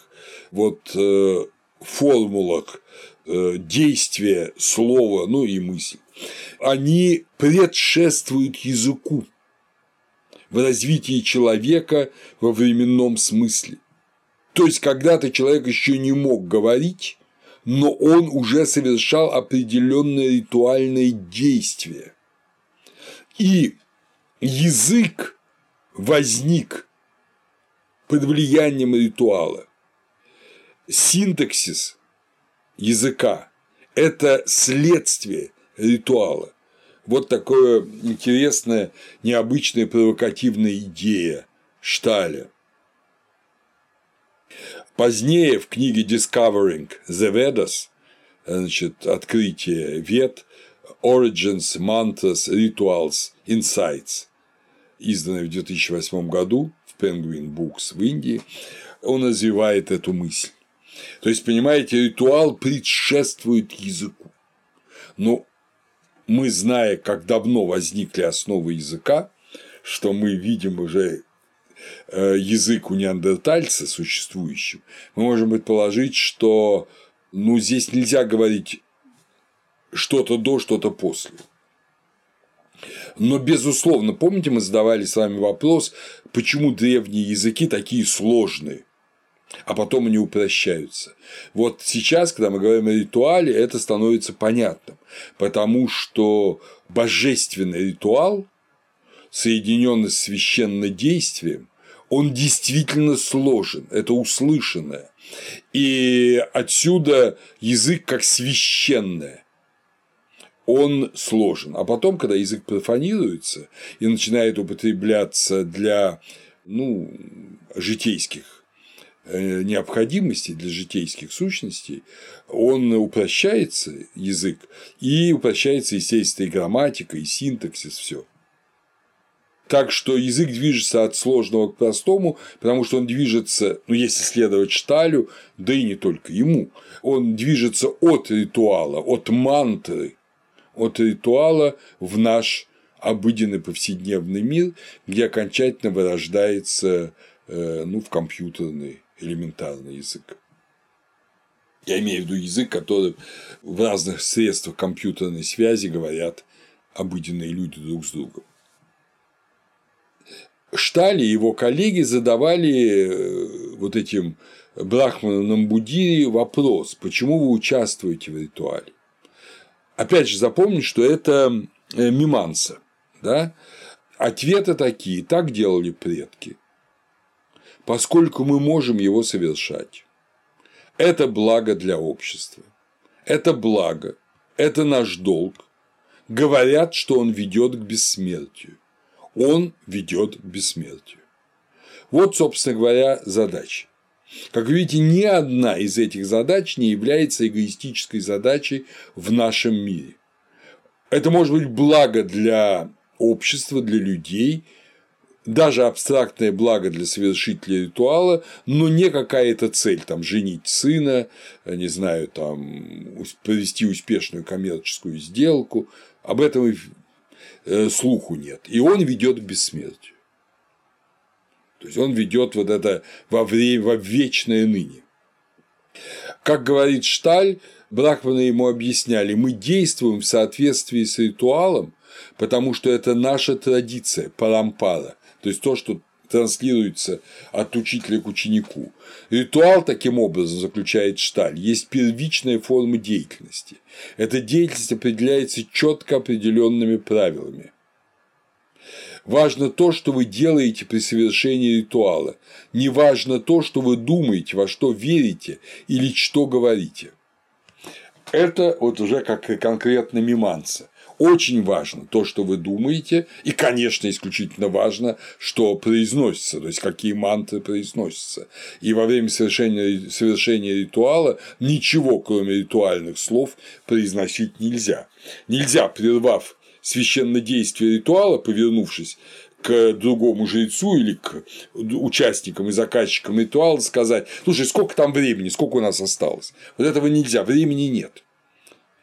вот э, формулах э, действия, слова, ну и мысли, они предшествуют языку в развитии человека во временном смысле. То есть когда-то человек еще не мог говорить, но он уже совершал определенные ритуальные действия. И язык возник под влиянием ритуала. Синтаксис языка – это следствие ритуала. Вот такое интересная, необычная, провокативная идея Шталя. Позднее в книге Discovering the Vedas, значит, открытие вед, Origins, Mantras, Rituals, Insights – изданной в 2008 году в Penguin Books в Индии, он развивает эту мысль. То есть, понимаете, ритуал предшествует языку. Но мы, зная, как давно возникли основы языка, что мы видим уже э, язык у неандертальца существующим, мы можем предположить, что ну, здесь нельзя говорить что-то до, что-то после. Но, безусловно, помните, мы задавали с вами вопрос, почему древние языки такие сложные, а потом они упрощаются. Вот сейчас, когда мы говорим о ритуале, это становится понятным, потому что божественный ритуал, соединенный с священнодействием, он действительно сложен, это услышанное. И отсюда язык как священное он сложен. А потом, когда язык профанируется и начинает употребляться для ну, житейских э, необходимостей, для житейских сущностей, он упрощается, язык, и упрощается, естественно, и грамматика, и синтаксис, все. Так что язык движется от сложного к простому, потому что он движется, ну, если следовать Шталю, да и не только ему, он движется от ритуала, от мантры от ритуала в наш обыденный повседневный мир, где окончательно вырождается э, ну, в компьютерный элементарный язык. Я имею в виду язык, который в разных средствах компьютерной связи говорят обыденные люди друг с другом. Штали и его коллеги задавали э, вот этим брахманам Будири вопрос, почему вы участвуете в ритуале. Опять же, запомнить, что это э, миманса. Да? Ответы такие, так делали предки, поскольку мы можем его совершать. Это благо для общества. Это благо. Это наш долг. Говорят, что он ведет к бессмертию. Он ведет к бессмертию. Вот, собственно говоря, задача. Как видите, ни одна из этих задач не является эгоистической задачей в нашем мире. Это может быть благо для общества, для людей, даже абстрактное благо для совершителя ритуала, но не какая-то цель, там, женить сына, не знаю, там, провести успешную коммерческую сделку, об этом и э, слуху нет. И он ведет к бессмертию. То есть он ведет вот это во время, во вечное ныне. Как говорит Шталь, Брахманы ему объясняли, мы действуем в соответствии с ритуалом, потому что это наша традиция, парампара, то есть то, что транслируется от учителя к ученику. Ритуал, таким образом, заключает Шталь, есть первичная форма деятельности. Эта деятельность определяется четко определенными правилами. Важно то, что вы делаете при совершении ритуала. Не важно то, что вы думаете, во что верите или что говорите. Это вот уже как конкретно миманца. Очень важно то, что вы думаете, и, конечно, исключительно важно, что произносится, то есть какие мантры произносятся. И во время совершения, совершения ритуала ничего, кроме ритуальных слов, произносить нельзя. Нельзя, прервав священное действие ритуала, повернувшись к другому жрецу или к участникам и заказчикам ритуала сказать, слушай, сколько там времени, сколько у нас осталось. Вот этого нельзя, времени нет.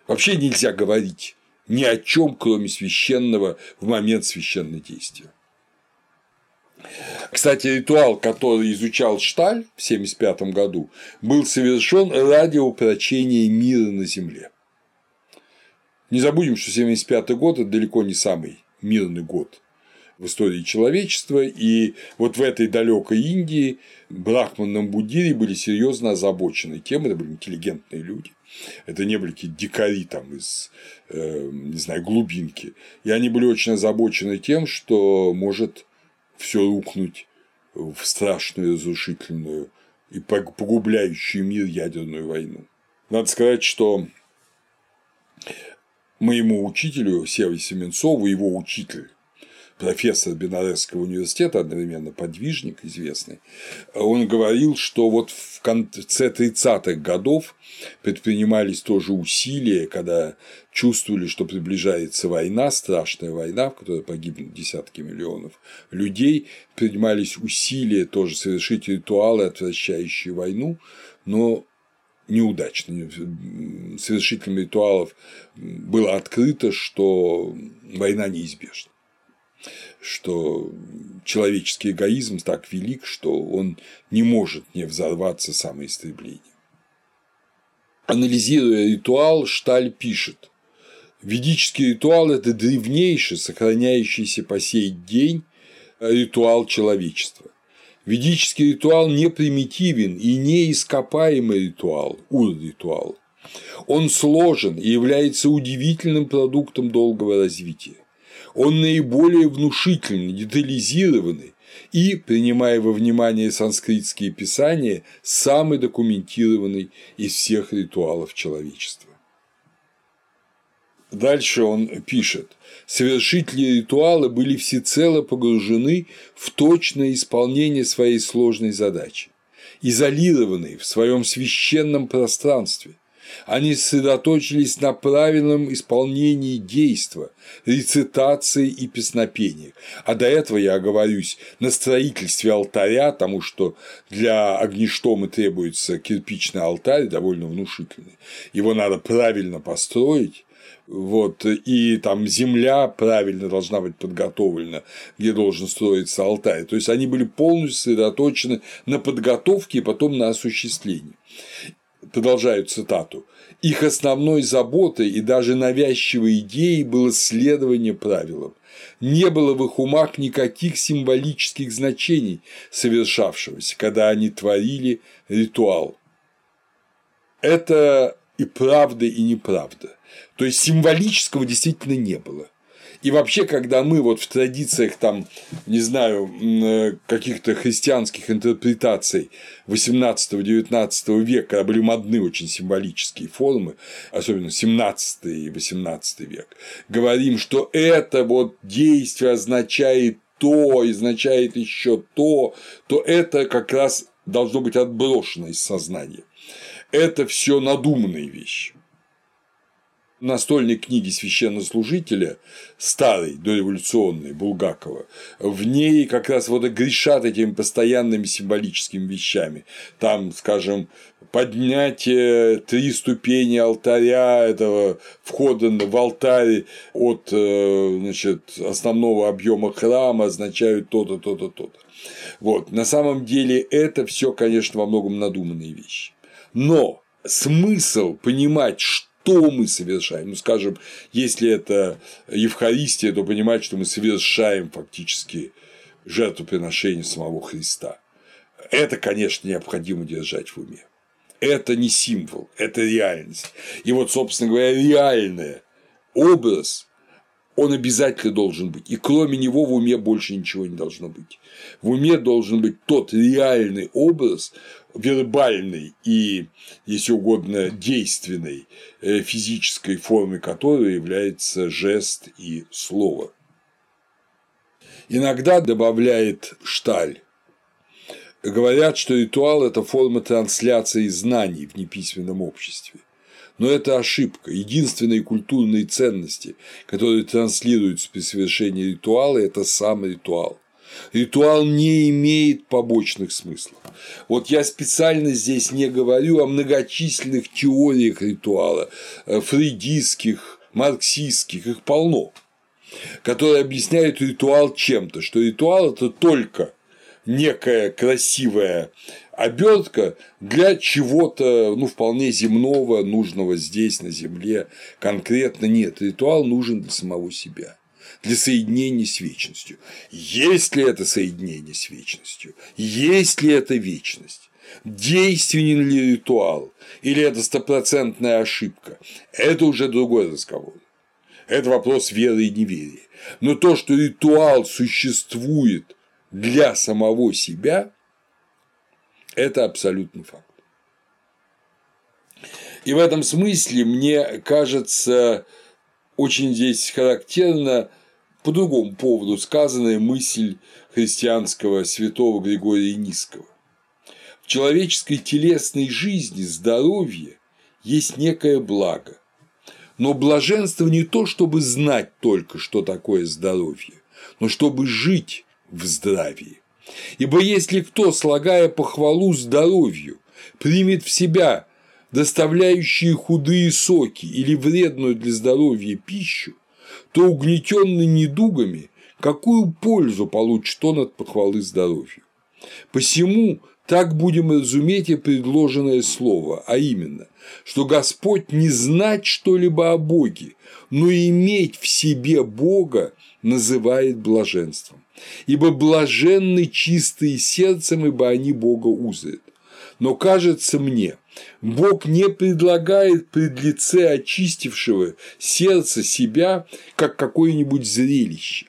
Вообще нельзя говорить ни о чем, кроме священного в момент священного действия. Кстати, ритуал, который изучал Шталь в 1975 году, был совершен ради упрочения мира на Земле. Не забудем, что 1975 год – это далеко не самый мирный год в истории человечества, и вот в этой далекой Индии Брахман и Буддири были серьезно озабочены тем, это были интеллигентные люди, это не были какие-то дикари там из, э, не знаю, глубинки. И они были очень озабочены тем, что может все рухнуть в страшную, разрушительную и погубляющую мир ядерную войну. Надо сказать, что моему учителю Севе Семенцову, его учитель профессор Бенаресского университета, одновременно подвижник известный, он говорил, что вот в конце 30-х годов предпринимались тоже усилия, когда чувствовали, что приближается война, страшная война, в которой погибнут десятки миллионов людей, принимались усилия тоже совершить ритуалы, отвращающие войну, но неудачно. Совершителем ритуалов было открыто, что война неизбежна что человеческий эгоизм так велик, что он не может не взорваться самоистреблением. Анализируя ритуал, Шталь пишет, Ведический ритуал – это древнейший, сохраняющийся по сей день ритуал человечества. Ведический ритуал не примитивен и не ископаемый ритуал, ур-ритуал. Он сложен и является удивительным продуктом долгого развития он наиболее внушительный, детализированный и, принимая во внимание санскритские писания, самый документированный из всех ритуалов человечества. Дальше он пишет, совершители ритуала были всецело погружены в точное исполнение своей сложной задачи, изолированные в своем священном пространстве, они сосредоточились на правильном исполнении действа, рецитации и песнопениях. А до этого я оговорюсь на строительстве алтаря, тому что для огништома требуется кирпичный алтарь, довольно внушительный. Его надо правильно построить, вот, и там земля правильно должна быть подготовлена, где должен строиться алтарь. То есть они были полностью сосредоточены на подготовке и потом на осуществлении продолжаю цитату, их основной заботой и даже навязчивой идеей было следование правилам. Не было в их умах никаких символических значений совершавшегося, когда они творили ритуал. Это и правда, и неправда. То есть символического действительно не было. И вообще, когда мы вот в традициях там, не знаю, э, каких-то христианских интерпретаций 18-19 века, когда были модны очень символические формы, особенно 17 и 18 век, говорим, что это вот действие означает то, означает еще то, то это как раз должно быть отброшено из сознания. Это все надуманные вещи настольной книги священнослужителя, старой, дореволюционной, Булгакова, в ней как раз вот грешат этими постоянными символическими вещами. Там, скажем, поднятие три ступени алтаря этого входа в алтарь от э, значит, основного объема храма означают то-то, то-то, то-то. Вот. На самом деле это все, конечно, во многом надуманные вещи. Но смысл понимать, что что мы совершаем. Ну, скажем, если это Евхаристия, то понимать, что мы совершаем фактически жертвоприношения самого Христа. Это, конечно, необходимо держать в уме. Это не символ, это реальность. И вот, собственно говоря, реальный образ он обязательно должен быть. И кроме него в уме больше ничего не должно быть. В уме должен быть тот реальный образ, вербальной и, если угодно, действенной э, физической формой которой является жест и слово. Иногда добавляет Шталь. Говорят, что ритуал – это форма трансляции знаний в неписьменном обществе. Но это ошибка. Единственные культурные ценности, которые транслируются при совершении ритуала, это сам ритуал. Ритуал не имеет побочных смыслов. Вот я специально здесь не говорю о многочисленных теориях ритуала, э, фрейдистских, марксистских, их полно, которые объясняют ритуал чем-то, что ритуал – это только некая красивая обертка для чего-то, ну, вполне земного, нужного здесь, на Земле, конкретно нет. Ритуал нужен для самого себя для соединения с вечностью. Есть ли это соединение с вечностью? Есть ли это вечность? Действенен ли ритуал? Или это стопроцентная ошибка? Это уже другой разговор. Это вопрос веры и неверия. Но то, что ритуал существует для самого себя, это абсолютный факт. И в этом смысле, мне кажется, очень здесь характерно по другому поводу сказанная мысль христианского святого Григория Низкого. В человеческой телесной жизни здоровье есть некое благо. Но блаженство не то, чтобы знать только, что такое здоровье, но чтобы жить в здравии. Ибо если кто, слагая похвалу здоровью, примет в себя доставляющие худые соки или вредную для здоровья пищу, то угнетенный недугами, какую пользу получит он от похвалы здоровью? Посему так будем разуметь и предложенное слово, а именно, что Господь не знать что-либо о Боге, но иметь в себе Бога называет блаженством. Ибо блаженны чистые сердцем, ибо они Бога узрят. Но кажется мне, Бог не предлагает пред лице очистившего сердце себя, как какое-нибудь зрелище,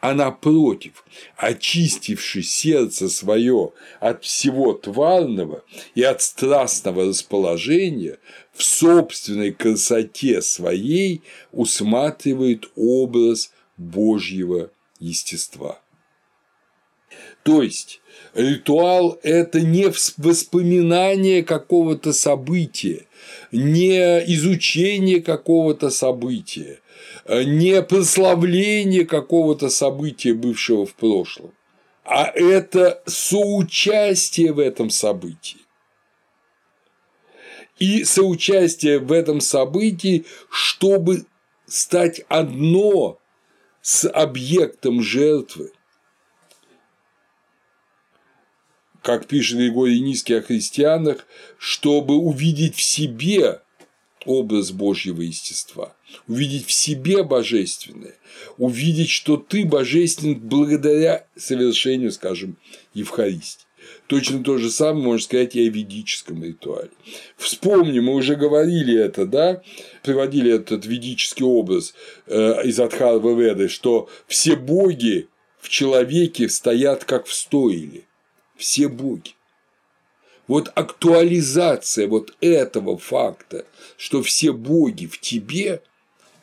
а напротив, очистивший сердце свое от всего тварного и от страстного расположения, в собственной красоте своей усматривает образ Божьего естества. То есть ритуал – это не воспоминание какого-то события, не изучение какого-то события, не прославление какого-то события, бывшего в прошлом, а это соучастие в этом событии. И соучастие в этом событии, чтобы стать одно с объектом жертвы – как пишет Григорий Низкий о христианах, чтобы увидеть в себе образ Божьего естества, увидеть в себе божественное, увидеть, что ты божествен благодаря совершению, скажем, Евхаристии. Точно то же самое можно сказать и о ведическом ритуале. Вспомни, мы уже говорили это, да, приводили этот ведический образ э, из Адхарва Веды, что все боги в человеке стоят как в стойле все боги. Вот актуализация вот этого факта, что все боги в тебе,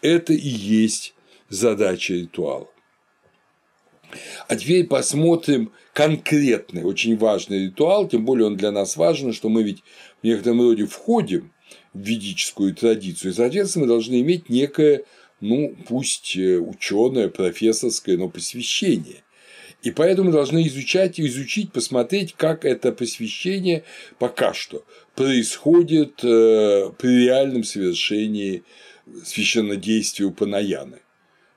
это и есть задача ритуала. А теперь посмотрим конкретный, очень важный ритуал, тем более он для нас важен, что мы ведь в некотором роде входим в ведическую традицию, и, соответственно, мы должны иметь некое, ну, пусть э, ученое, профессорское, но посвящение и поэтому должны изучать, изучить, посмотреть, как это посвящение пока что происходит э, при реальном совершении священнодействия у Панаяны,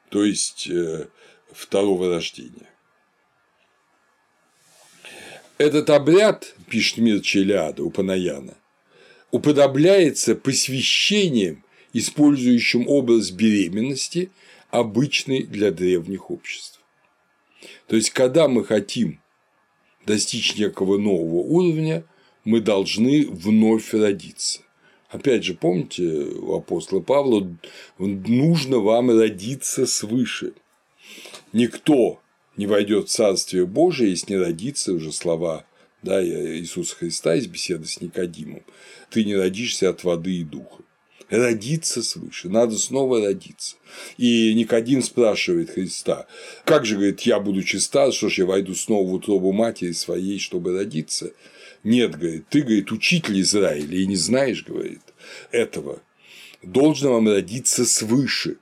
то есть э, второго рождения. Этот обряд, пишет Мир Челиада у Панаяна, уподобляется посвящением, использующим образ беременности, обычный для древних обществ. То есть, когда мы хотим достичь некого нового уровня, мы должны вновь родиться. Опять же, помните у апостола Павла, нужно вам родиться свыше. Никто не войдет в Царствие Божие, если не родится уже слова да, Иисуса Христа из беседы с Никодимом. Ты не родишься от воды и духа. Родиться свыше, надо снова родиться. И Никодим спрашивает Христа, как же, говорит, я, будучи стар, что ж я войду снова в утробу матери своей, чтобы родиться? Нет, говорит, ты, говорит, учитель Израиля, и не знаешь, говорит, этого. Должно вам родиться свыше.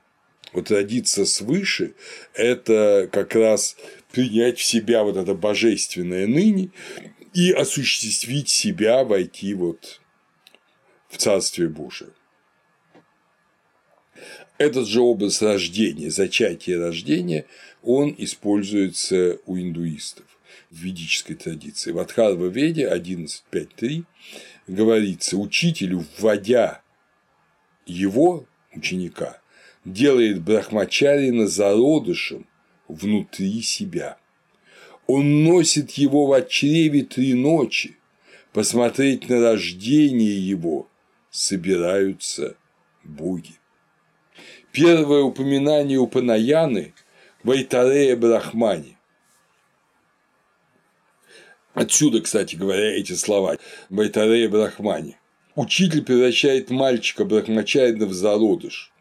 Вот родиться свыше – это как раз принять в себя вот это божественное ныне и осуществить себя, войти вот в Царствие Божие. Этот же образ рождения, зачатия рождения, он используется у индуистов в ведической традиции. В Адхарва Веде 11.5.3 говорится, учителю, вводя его, ученика, делает Брахмачарина зародышем внутри себя. Он носит его в чреве три ночи, посмотреть на рождение его собираются боги. Первое упоминание Упанаяны в Айтарея Брахмане. Отсюда, кстати говоря, эти слова Байтарея Брахмане. Учитель превращает мальчика Брахмачарина в зародыш.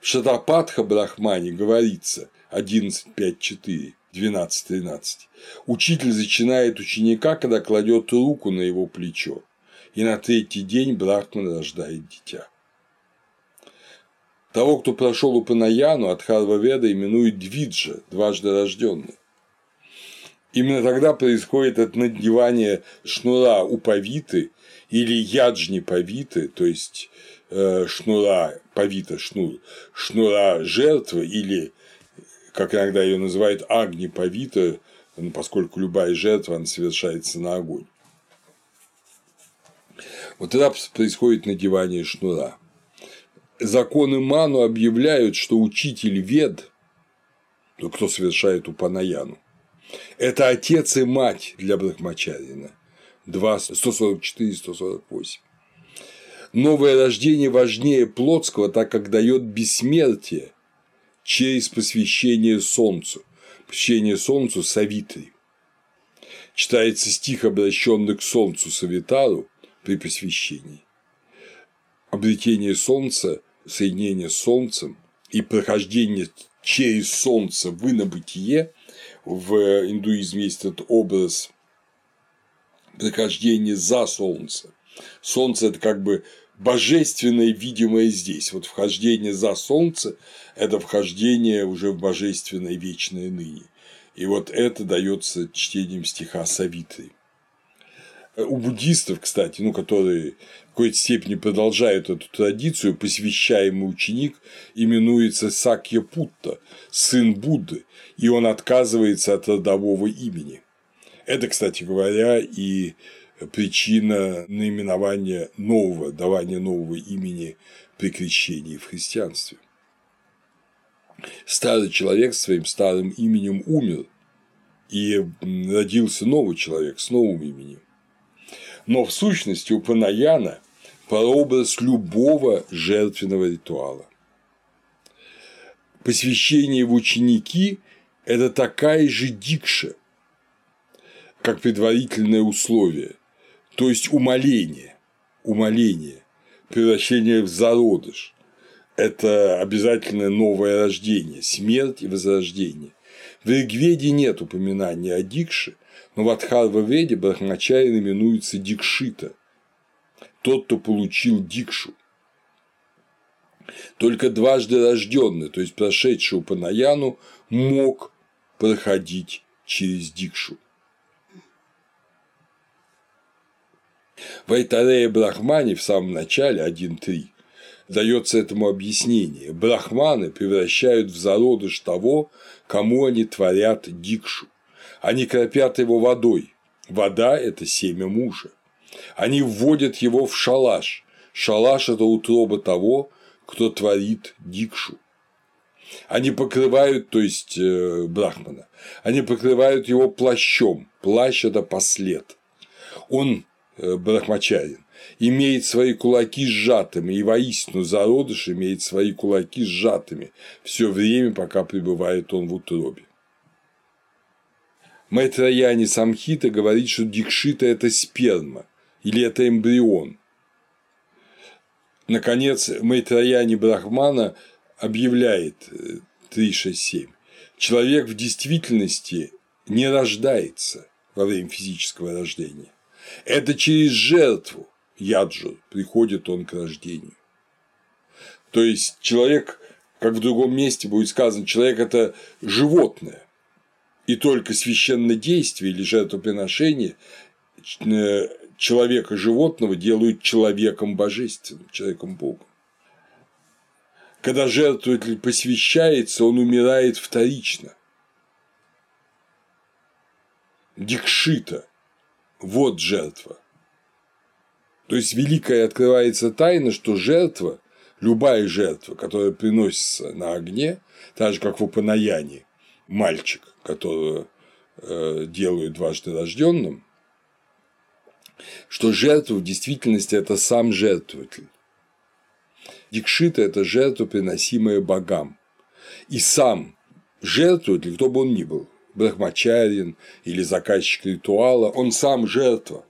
В Шатапатха Брахмане говорится 11.5.4, 12.13. Учитель зачинает ученика, когда кладет руку на его плечо, и на третий день Брахман рождает дитя. Того, кто прошел Упанаяну от Харваведа, именуют Двиджа, дважды рожденный. Именно тогда происходит это надевание шнура у павиты или яджни павиты, то есть э, шнура павита шнур, шнура жертвы или, как иногда ее называют, агни павита, ну, поскольку любая жертва она совершается на огонь. Вот тогда происходит надевание шнура законы Ману объявляют, что учитель Вед, ну, кто совершает Упанаяну, это отец и мать для Брахмачарина. 144-148. Новое рождение важнее плотского, так как дает бессмертие через посвящение Солнцу. Посвящение Солнцу Савитри. Читается стих, обращенный к Солнцу Савитару при посвящении. Обретение Солнца соединение с Солнцем и прохождение через Солнце в инобытие, в индуизме есть этот образ прохождения за Солнце. Солнце – это как бы божественное, видимое здесь. Вот вхождение за Солнце – это вхождение уже в божественное вечное ныне. И вот это дается чтением стиха Савитры. У буддистов, кстати, ну, которые в какой-то степени продолжают эту традицию, посвящаемый ученик именуется Сакья Путта, сын Будды, и он отказывается от родового имени. Это, кстати говоря, и причина наименования нового, давания нового имени при крещении в христианстве. Старый человек своим старым именем умер, и родился новый человек с новым именем. Но в сущности у Панаяна прообраз любого жертвенного ритуала. Посвящение в ученики – это такая же дикша, как предварительное условие, то есть умоление, умоление, превращение в зародыш – это обязательное новое рождение, смерть и возрождение. В Ригведе нет упоминания о дикше, но в Адхарва-веде Брахмачарин именуется Дикшита, тот, кто получил Дикшу. Только дважды рожденный, то есть прошедший Упанаяну, мог проходить через Дикшу. В Айтарея Брахмане в самом начале 1.3 дается этому объяснение. Брахманы превращают в зародыш того, кому они творят дикшу. Они кропят его водой. Вода – это семя мужа. Они вводят его в шалаш. Шалаш – это утроба того, кто творит дикшу. Они покрывают, то есть э, Брахмана, они покрывают его плащом. Плащ – это послед. Он, э, Брахмачарин, имеет свои кулаки сжатыми, и воистину зародыш имеет свои кулаки сжатыми все время, пока пребывает он в утробе. Майтрояни Самхита говорит, что дикшита – это сперма или это эмбрион. Наконец, Майтрояни Брахмана объявляет 367. Э, Человек в действительности не рождается во время физического рождения. Это через жертву яджу приходит он к рождению. То есть человек, как в другом месте будет сказано, человек – это животное, и только священное действие или жертвоприношение э, человека животного делают человеком божественным, человеком Богом. Когда жертвователь посвящается, он умирает вторично. Дикшита – вот жертва. То есть великая открывается тайна, что жертва, любая жертва, которая приносится на огне, так же как в упонаянии, мальчик, которого э, делают дважды рожденным, что жертва в действительности это сам жертвователь. Дикшита – это жертва, приносимая богам. И сам жертвователь, кто бы он ни был, брахмачарин или заказчик ритуала, он сам жертва.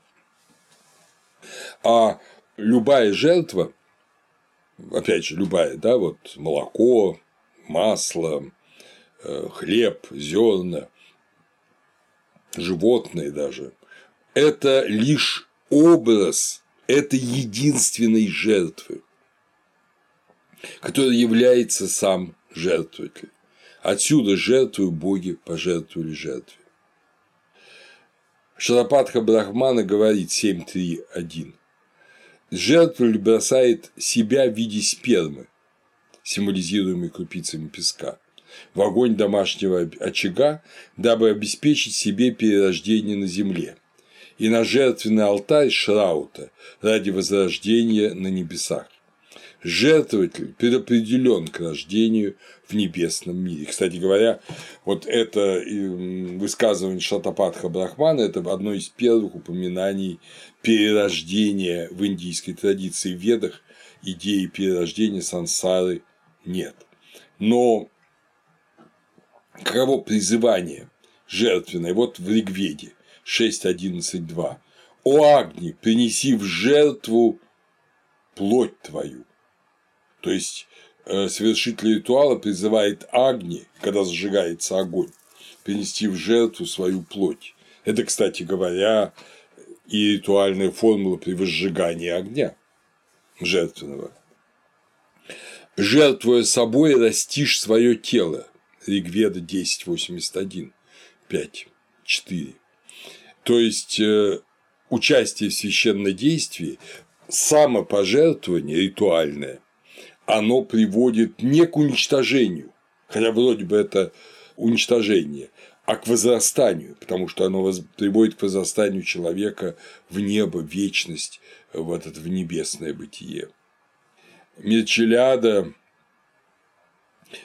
А любая жертва, опять же, любая, да, вот молоко, масло, хлеб, зерна, животные даже, это лишь образ этой единственной жертвы который является сам жертвователь. Отсюда жертвую боги пожертвовали жертве. Шарапатха Брахмана говорит 7.3.1. Жертвователь бросает себя в виде спермы, символизируемой крупицами песка, в огонь домашнего очага, дабы обеспечить себе перерождение на земле, и на жертвенный алтарь Шраута ради возрождения на небесах жертвователь предопределен к рождению в небесном мире. Кстати говоря, вот это высказывание Шатапатха Брахмана – это одно из первых упоминаний перерождения в индийской традиции в Ведах. Идеи перерождения сансары нет. Но каково призывание жертвенное? Вот в Ригведе 6.11.2. «О Агни, принеси в жертву плоть твою, то есть э, совершитель ритуала призывает Агни, когда зажигается огонь, принести в жертву свою плоть. Это, кстати говоря, и ритуальная формула при возжигании огня жертвенного. Жертвуя собой, растишь свое тело. Ригведа 10.81, 5, 4. То есть э, участие в священном действии, самопожертвование ритуальное оно приводит не к уничтожению, хотя вроде бы это уничтожение, а к возрастанию, потому что оно приводит к возрастанию человека в небо, в вечность, в этот в небесное бытие. Мирчеляда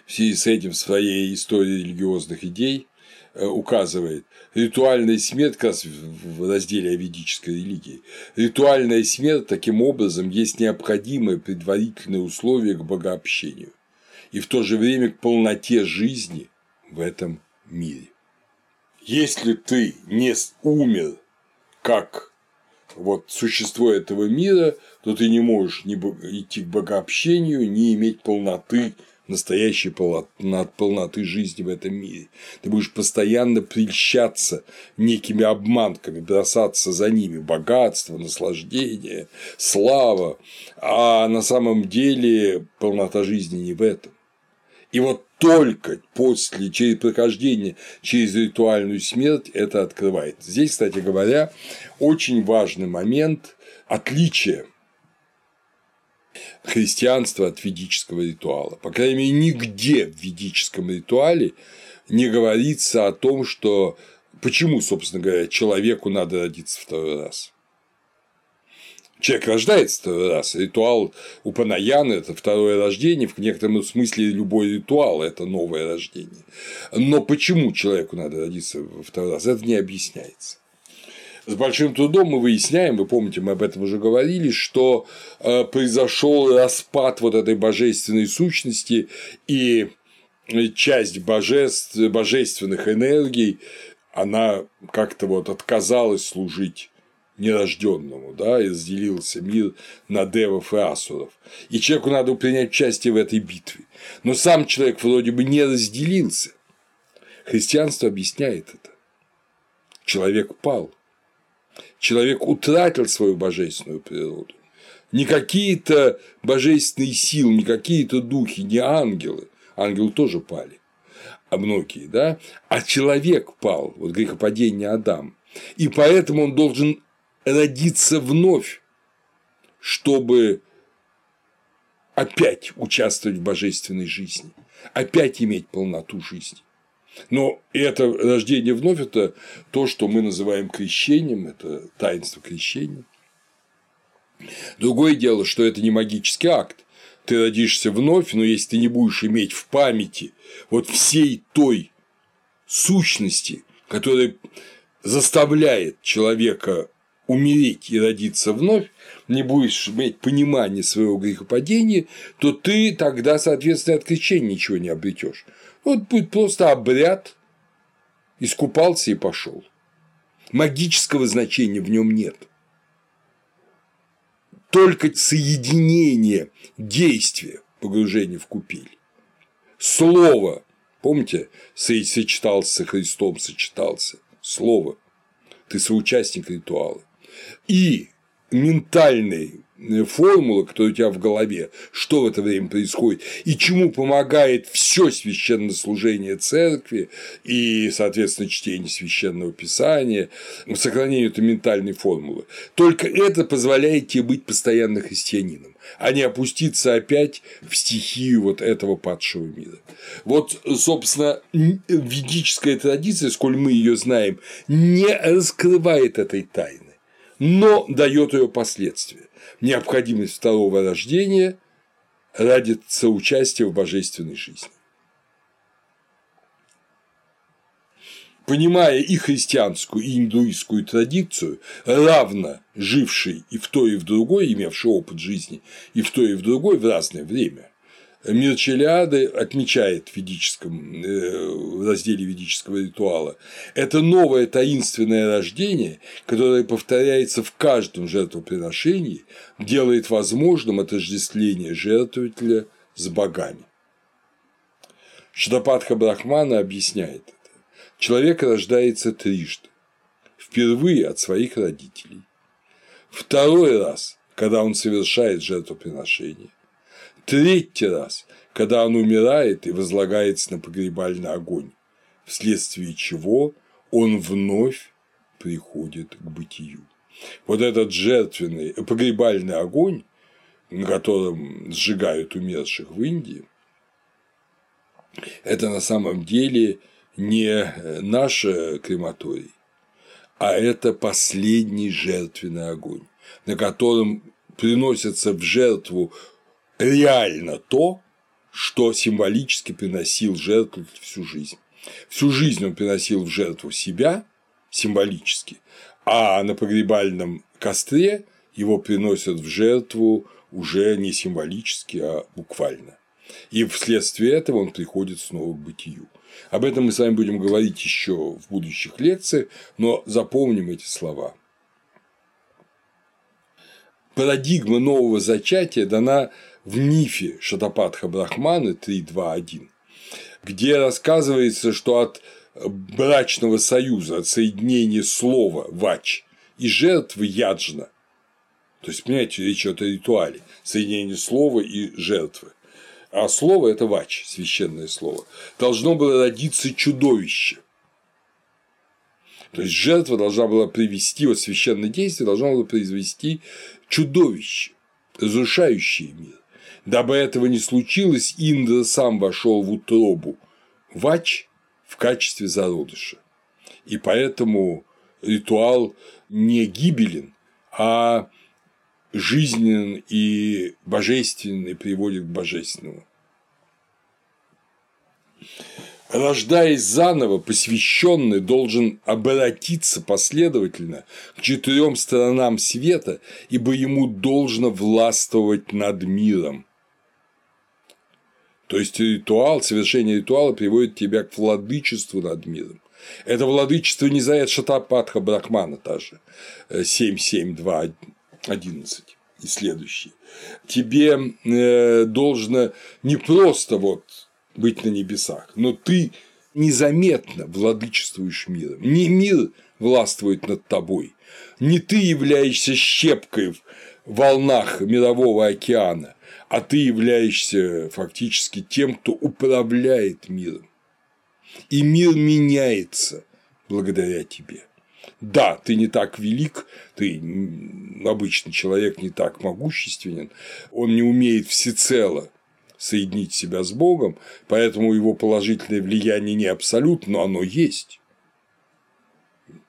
в связи с этим в своей истории религиозных идей Э, указывает. Ритуальная смерть, в разделе ведической религии, ритуальная смерть таким образом есть необходимое предварительное условие к богообщению и в то же время к полноте жизни в этом мире. Если ты не умер как вот существо этого мира, то ты не можешь ни идти к богообщению, ни иметь полноты настоящей полноты жизни в этом мире. Ты будешь постоянно прельщаться некими обманками, бросаться за ними богатство, наслаждение, слава, а на самом деле полнота жизни не в этом. И вот только после через прохождения через ритуальную смерть это открывает. Здесь, кстати говоря, очень важный момент отличия христианства от ведического ритуала. По крайней мере, нигде в ведическом ритуале не говорится о том, что почему, собственно говоря, человеку надо родиться второй раз. Человек рождается второй раз. Ритуал у это второе рождение, в некотором смысле любой ритуал – это новое рождение. Но почему человеку надо родиться второй раз, это не объясняется. С большим трудом мы выясняем, вы помните, мы об этом уже говорили, что э, произошел распад вот этой божественной сущности и часть божеств, божественных энергий, она как-то вот отказалась служить нерожденному, да, и разделился мир на девов и асуров. И человеку надо принять участие в этой битве. Но сам человек вроде бы не разделился. Христианство объясняет это. Человек пал. Человек утратил свою божественную природу. Не какие-то божественные силы, не какие-то духи, не ангелы. Ангелы тоже пали, а многие, да, а человек пал, вот грехопадение Адам. И поэтому он должен родиться вновь, чтобы опять участвовать в божественной жизни, опять иметь полноту жизни. Но это рождение вновь – это то, что мы называем крещением, это таинство крещения. Другое дело, что это не магический акт. Ты родишься вновь, но если ты не будешь иметь в памяти вот всей той сущности, которая заставляет человека умереть и родиться вновь, не будешь иметь понимания своего грехопадения, то ты тогда, соответственно, от крещения ничего не обретешь. Вот будет просто обряд, искупался и пошел. Магического значения в нем нет. Только соединение действия погружения в купель. Слово, помните, сочетался со Христом, сочетался. Слово. Ты соучастник ритуала и ментальной э, формулы, которая у тебя в голове, что в это время происходит и чему помогает все священнослужение церкви и, соответственно, чтение священного писания, сохранению этой ментальной формулы. Только это позволяет тебе быть постоянно христианином, а не опуститься опять в стихию вот этого падшего мира. Вот, собственно, ведическая традиция, сколь мы ее знаем, не раскрывает этой тайны но дает ее последствия. Необходимость второго рождения ради соучастия в божественной жизни. Понимая и христианскую, и индуистскую традицию, равно живший и в той, и в другой, имевший опыт жизни и в той, и в другой в разное время, Мирчелиады отмечает в ведическом э, в разделе ведического ритуала. Это новое таинственное рождение, которое повторяется в каждом жертвоприношении, делает возможным отождествление жертвователя с богами. Шадападха Брахмана объясняет это. Человек рождается трижды. Впервые от своих родителей. Второй раз, когда он совершает жертвоприношение Третий раз, когда он умирает и возлагается на погребальный огонь, вследствие чего он вновь приходит к бытию. Вот этот жертвенный погребальный огонь, на котором сжигают умерших в Индии, это на самом деле не наш крематорий, а это последний жертвенный огонь, на котором приносятся в жертву реально то, что символически приносил жертву всю жизнь. Всю жизнь он приносил в жертву себя символически, а на погребальном костре его приносят в жертву уже не символически, а буквально. И вследствие этого он приходит снова к бытию. Об этом мы с вами будем говорить еще в будущих лекциях, но запомним эти слова. Парадигма нового зачатия дана в мифе Шатапатха Брахманы 3.2.1, где рассказывается, что от брачного союза, от соединения слова вач и жертвы яджна, то есть, понимаете, речь идет о ритуале, соединение слова и жертвы, а слово – это вач, священное слово, должно было родиться чудовище. То есть жертва должна была привести, вот священное действие должно было произвести чудовище, разрушающее мир. Дабы этого не случилось, Индра сам вошел в утробу Вач в качестве зародыша. И поэтому ритуал не гибелен, а жизненен и божественный приводит к божественному. Рождаясь заново, посвященный должен обратиться последовательно к четырем сторонам света, ибо ему должно властвовать над миром. То есть ритуал, совершение ритуала приводит тебя к владычеству над миром. Это владычество не за Шатапатха Брахмана та же 7, 7, 2, 11 и следующие. Тебе э, должно не просто вот быть на небесах, но ты незаметно владычествуешь миром. Не мир властвует над тобой, не ты являешься щепкой в волнах мирового океана, а ты являешься фактически тем, кто управляет миром. И мир меняется благодаря тебе. Да, ты не так велик, ты обычный человек не так могущественен, он не умеет всецело соединить себя с Богом, поэтому его положительное влияние не абсолютно, но оно есть.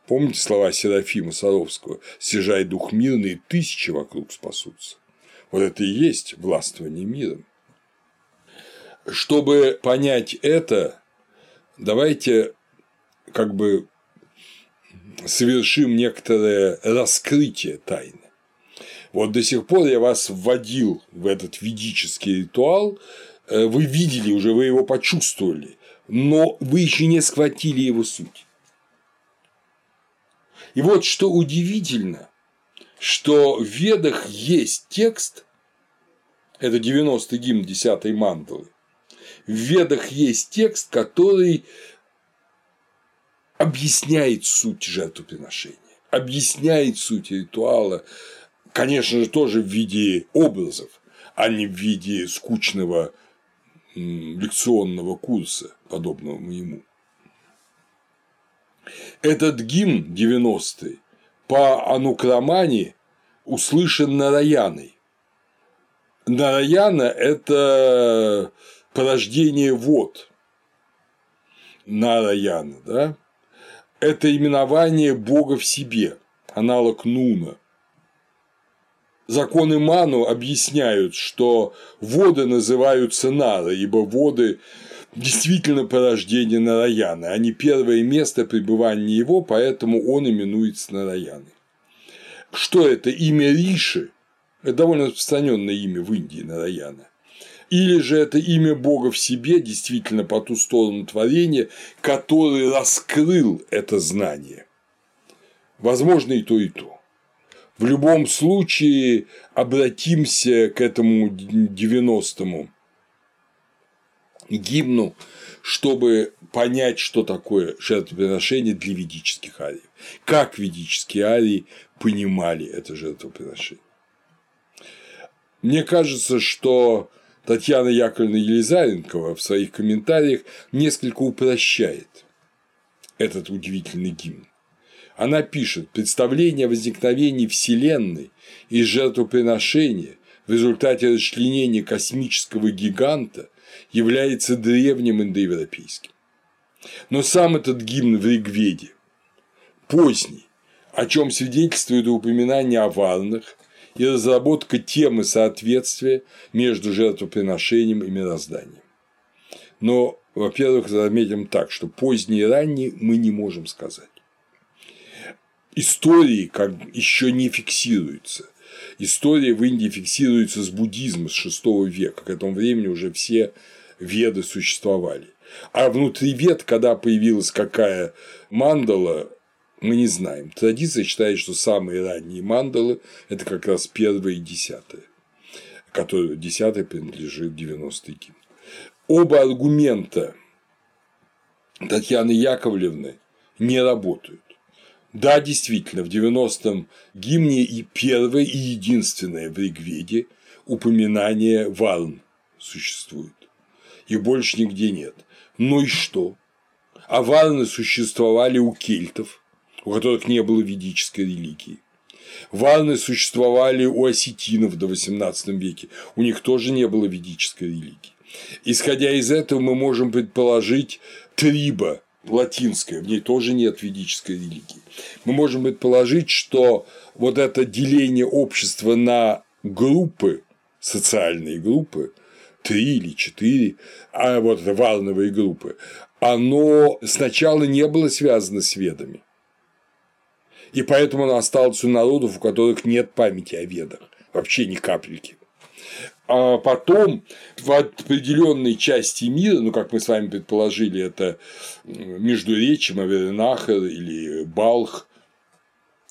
Помните слова Серафима Саровского «Сижай дух мирный, тысячи вокруг спасутся». Вот это и есть властвование миром. Чтобы понять это, давайте как бы совершим некоторое раскрытие тайны. Вот до сих пор я вас вводил в этот ведический ритуал, э, вы видели уже, вы его почувствовали, но вы еще не схватили его суть. И вот что удивительно, что в Ведах есть текст, это 90-й гимн 10-й мандалы, в Ведах есть текст, который объясняет суть жертвоприношения, объясняет суть ритуала, конечно же, тоже в виде образов, а не в виде скучного лекционного курса, подобного моему. Этот гимн 90-й по Анукрамане услышан Нараяной. Нараяна – это порождение вод. Нараяна, да? Это именование Бога в себе, аналог Нуна – Законы Ману объясняют, что воды называются Нара, ибо воды действительно порождение Нараяны, а не первое место пребывания его, поэтому он именуется Нараяной. Что это? Имя Риши – это довольно распространенное имя в Индии Нараяна. Или же это имя Бога в себе, действительно по ту сторону творения, который раскрыл это знание. Возможно и то, и то. В любом случае обратимся к этому 90-му гимну, чтобы понять, что такое жертвоприношение для ведических ариев. Как ведические арии понимали это жертвоприношение. Мне кажется, что Татьяна Яковлевна Елизаренкова в своих комментариях несколько упрощает этот удивительный гимн. Она пишет, представление о возникновении Вселенной и жертвоприношения в результате расчленения космического гиганта является древним индоевропейским. Но сам этот гимн в Ригведе поздний, о чем свидетельствует упоминание о варнах и разработка темы соответствия между жертвоприношением и мирозданием. Но, во-первых, заметим так, что поздний и ранний мы не можем сказать истории как еще не фиксируется. История в Индии фиксируется с буддизма с VI века. К этому времени уже все веды существовали. А внутри вед, когда появилась какая мандала, мы не знаем. Традиция считает, что самые ранние мандалы – это как раз первая и десятая, которая десятая принадлежит 90-й гимн. Оба аргумента Татьяны Яковлевны не работают. Да, действительно, в 90-м гимне и первое, и единственное в Ригведе упоминание Варн существует. И больше нигде нет. Ну и что? А Варны существовали у кельтов, у которых не было ведической религии. Варны существовали у осетинов до XVIII веке, у них тоже не было ведической религии. Исходя из этого, мы можем предположить триба латинская, в ней тоже нет ведической религии. Мы можем предположить, что вот это деление общества на группы, социальные группы, три или четыре, а вот это варновые группы, оно сначала не было связано с ведами. И поэтому оно осталось у народов, у которых нет памяти о ведах, вообще ни капельки. А потом в определенной части мира, ну, как мы с вами предположили, это Междуречье, Маверенахар или Балх,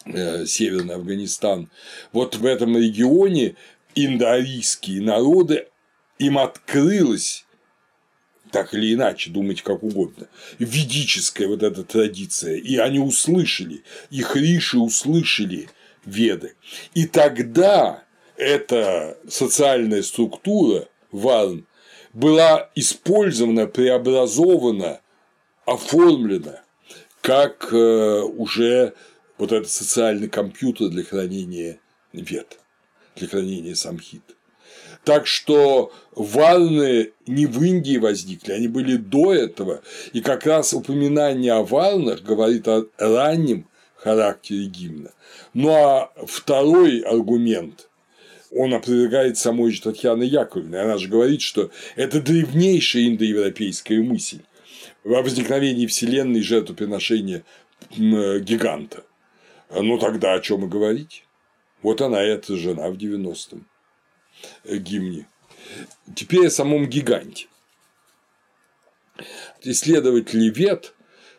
э, Северный Афганистан, вот в этом регионе индоарийские народы, им открылась так или иначе, думать как угодно, ведическая вот эта традиция, и они услышали, их риши услышали веды. И тогда эта социальная структура варн была использована, преобразована, оформлена как э, уже вот этот социальный компьютер для хранения вет, для хранения самхит. Так что варны не в Индии возникли, они были до этого, и как раз упоминание о варнах говорит о раннем характере гимна. Ну а второй аргумент он опровергает самой же Татьяны Яковлевны. Она же говорит, что это древнейшая индоевропейская мысль о возникновении Вселенной жертвоприношения гиганта. Ну тогда о чем и говорить? Вот она, эта жена в 90-м гимне. Теперь о самом гиганте. Исследователи вет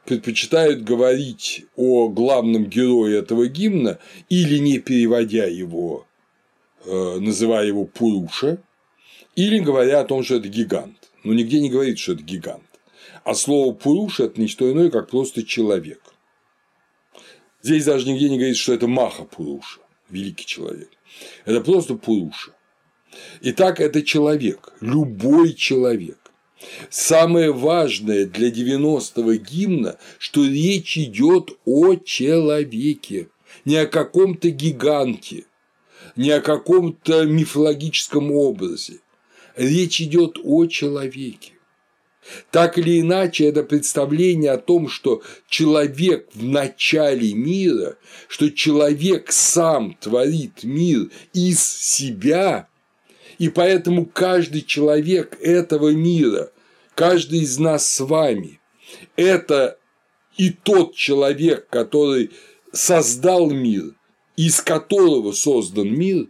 предпочитают говорить о главном герое этого гимна или не переводя его Э, называя его Пуруша, или говоря о том, что это гигант. Но нигде не говорит, что это гигант. А слово Пуруша – это не что иное, как просто человек. Здесь даже нигде не говорит, что это Маха Пуруша, великий человек. Это просто Пуруша. Итак, это человек, любой человек. Самое важное для 90-го гимна, что речь идет о человеке, не о каком-то гиганте, не о каком-то мифологическом образе. Речь идет о человеке. Так или иначе, это представление о том, что человек в начале мира, что человек сам творит мир из себя, и поэтому каждый человек этого мира, каждый из нас с вами, это и тот человек, который создал мир, из которого создан мир,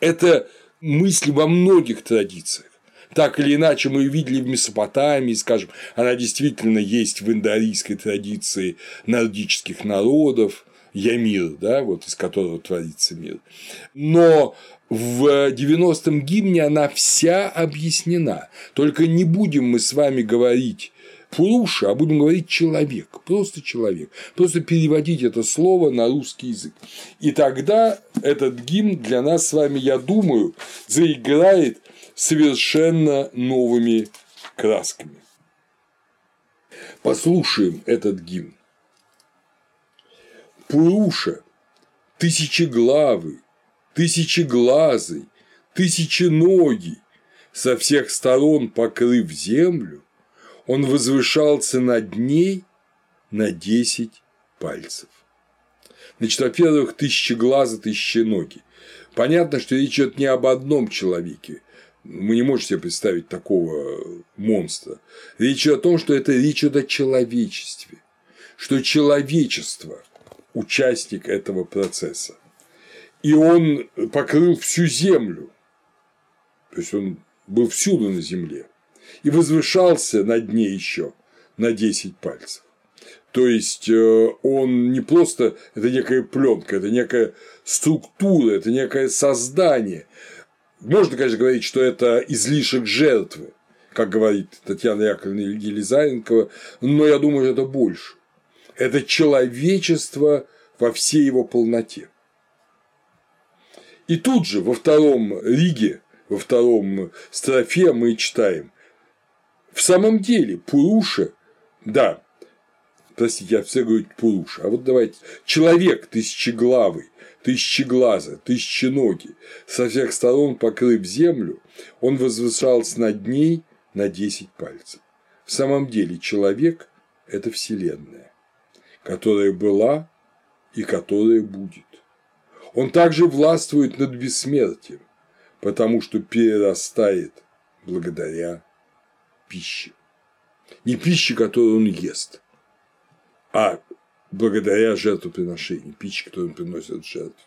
это мысль во многих традициях. Так или иначе, мы видели в Месопотамии, скажем, она действительно есть в индоарийской традиции нордических народов, Ямир, да, вот из которого творится мир. Но в 90-м гимне она вся объяснена. Только не будем мы с вами говорить Пуруша, а будем говорить человек, просто человек, просто переводить это слово на русский язык. И тогда этот гимн для нас с вами, я думаю, заиграет совершенно новыми красками. Послушаем этот гимн. Пуруша, тысячеглавый, тысячеглазый, тысяченогий, со всех сторон покрыв землю, он возвышался над ней на 10 пальцев. Значит, во-первых, тысячи глаза, тысячи ноги. Понятно, что речь идет не об одном человеке. Мы не можем себе представить такого монстра. Речь идет о том, что это речь идет о человечестве. Что человечество – участник этого процесса. И он покрыл всю землю. То есть он был всюду на земле и возвышался над ней еще на 10 пальцев. То есть э, он не просто это некая пленка, это некая структура, это некое создание. Можно, конечно, говорить, что это излишек жертвы, как говорит Татьяна Яковлевна Елизаренкова, но я думаю, это больше. Это человечество во всей его полноте. И тут же во втором Риге, во втором строфе мы читаем в самом деле, Пуруша, да, простите, я все говорю Пуруша, а вот давайте, человек тысячеглавый, тысячеглазый, тысяченогий, со всех сторон покрыв землю, он возвышался над ней на 10 пальцев. в самом деле человек – это Вселенная, которая была и которая будет. Он также властвует над бессмертием, потому что перерастает благодаря пище. Не пище, которую он ест, а благодаря жертвоприношению, пище, которую он приносит в жертву.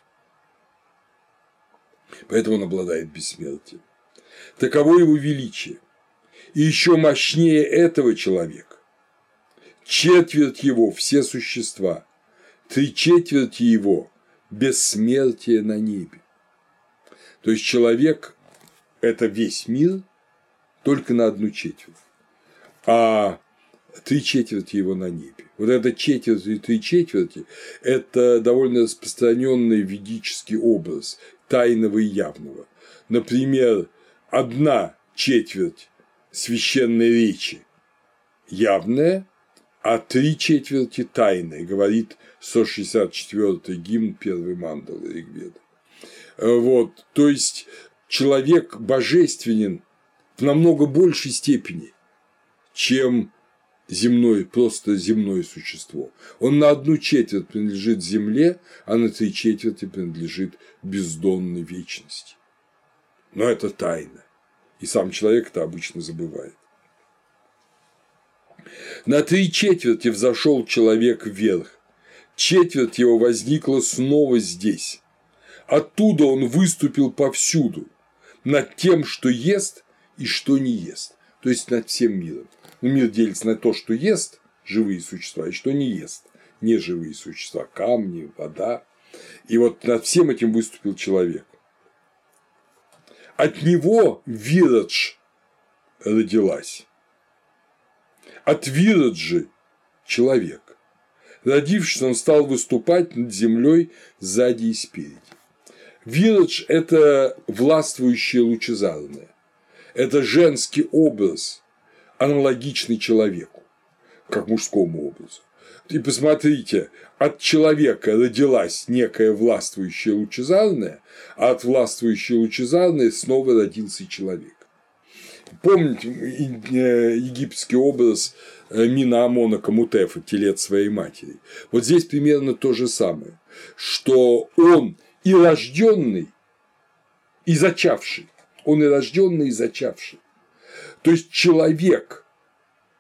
Поэтому он обладает бессмертием. Таково его величие. И еще мощнее этого человека. Четверть его – все существа, три четверти его – бессмертие на небе. То есть человек – это весь мир только на одну четверть, а три четверти его на небе. Вот эта четверть и три четверти – это довольно распространенный ведический образ тайного и явного. Например, одна четверть священной речи явная, а три четверти тайной, говорит 164-й гимн первой мандалы Ригведа. Вот, то есть человек божественен в намного большей степени, чем земной, просто земное существо. Он на одну четверть принадлежит земле, а на три четверти принадлежит бездонной вечности. Но это тайна, и сам человек это обычно забывает. На три четверти взошел человек вверх, четверть его возникла снова здесь. Оттуда он выступил повсюду, над тем, что ест и что не ест, то есть над всем миром. Но мир делится на то, что ест живые существа и что не ест неживые существа, камни, вода. И вот над всем этим выступил человек. От него Вирадж родилась. От Вираджи – человек. Родившись, он стал выступать над землей сзади и спереди. Вирадж – это властвующее лучезарное. Это женский образ, аналогичный человеку, как мужскому образу. И посмотрите, от человека родилась некая властвующая лучезарная, а от властвующей лучезарной снова родился человек. Помните э, египетский образ э, Мина Амона Камутефа, телец своей матери? Вот здесь примерно то же самое, что он и рожденный, и зачавший. Он и рожденный, и зачавший. То есть человек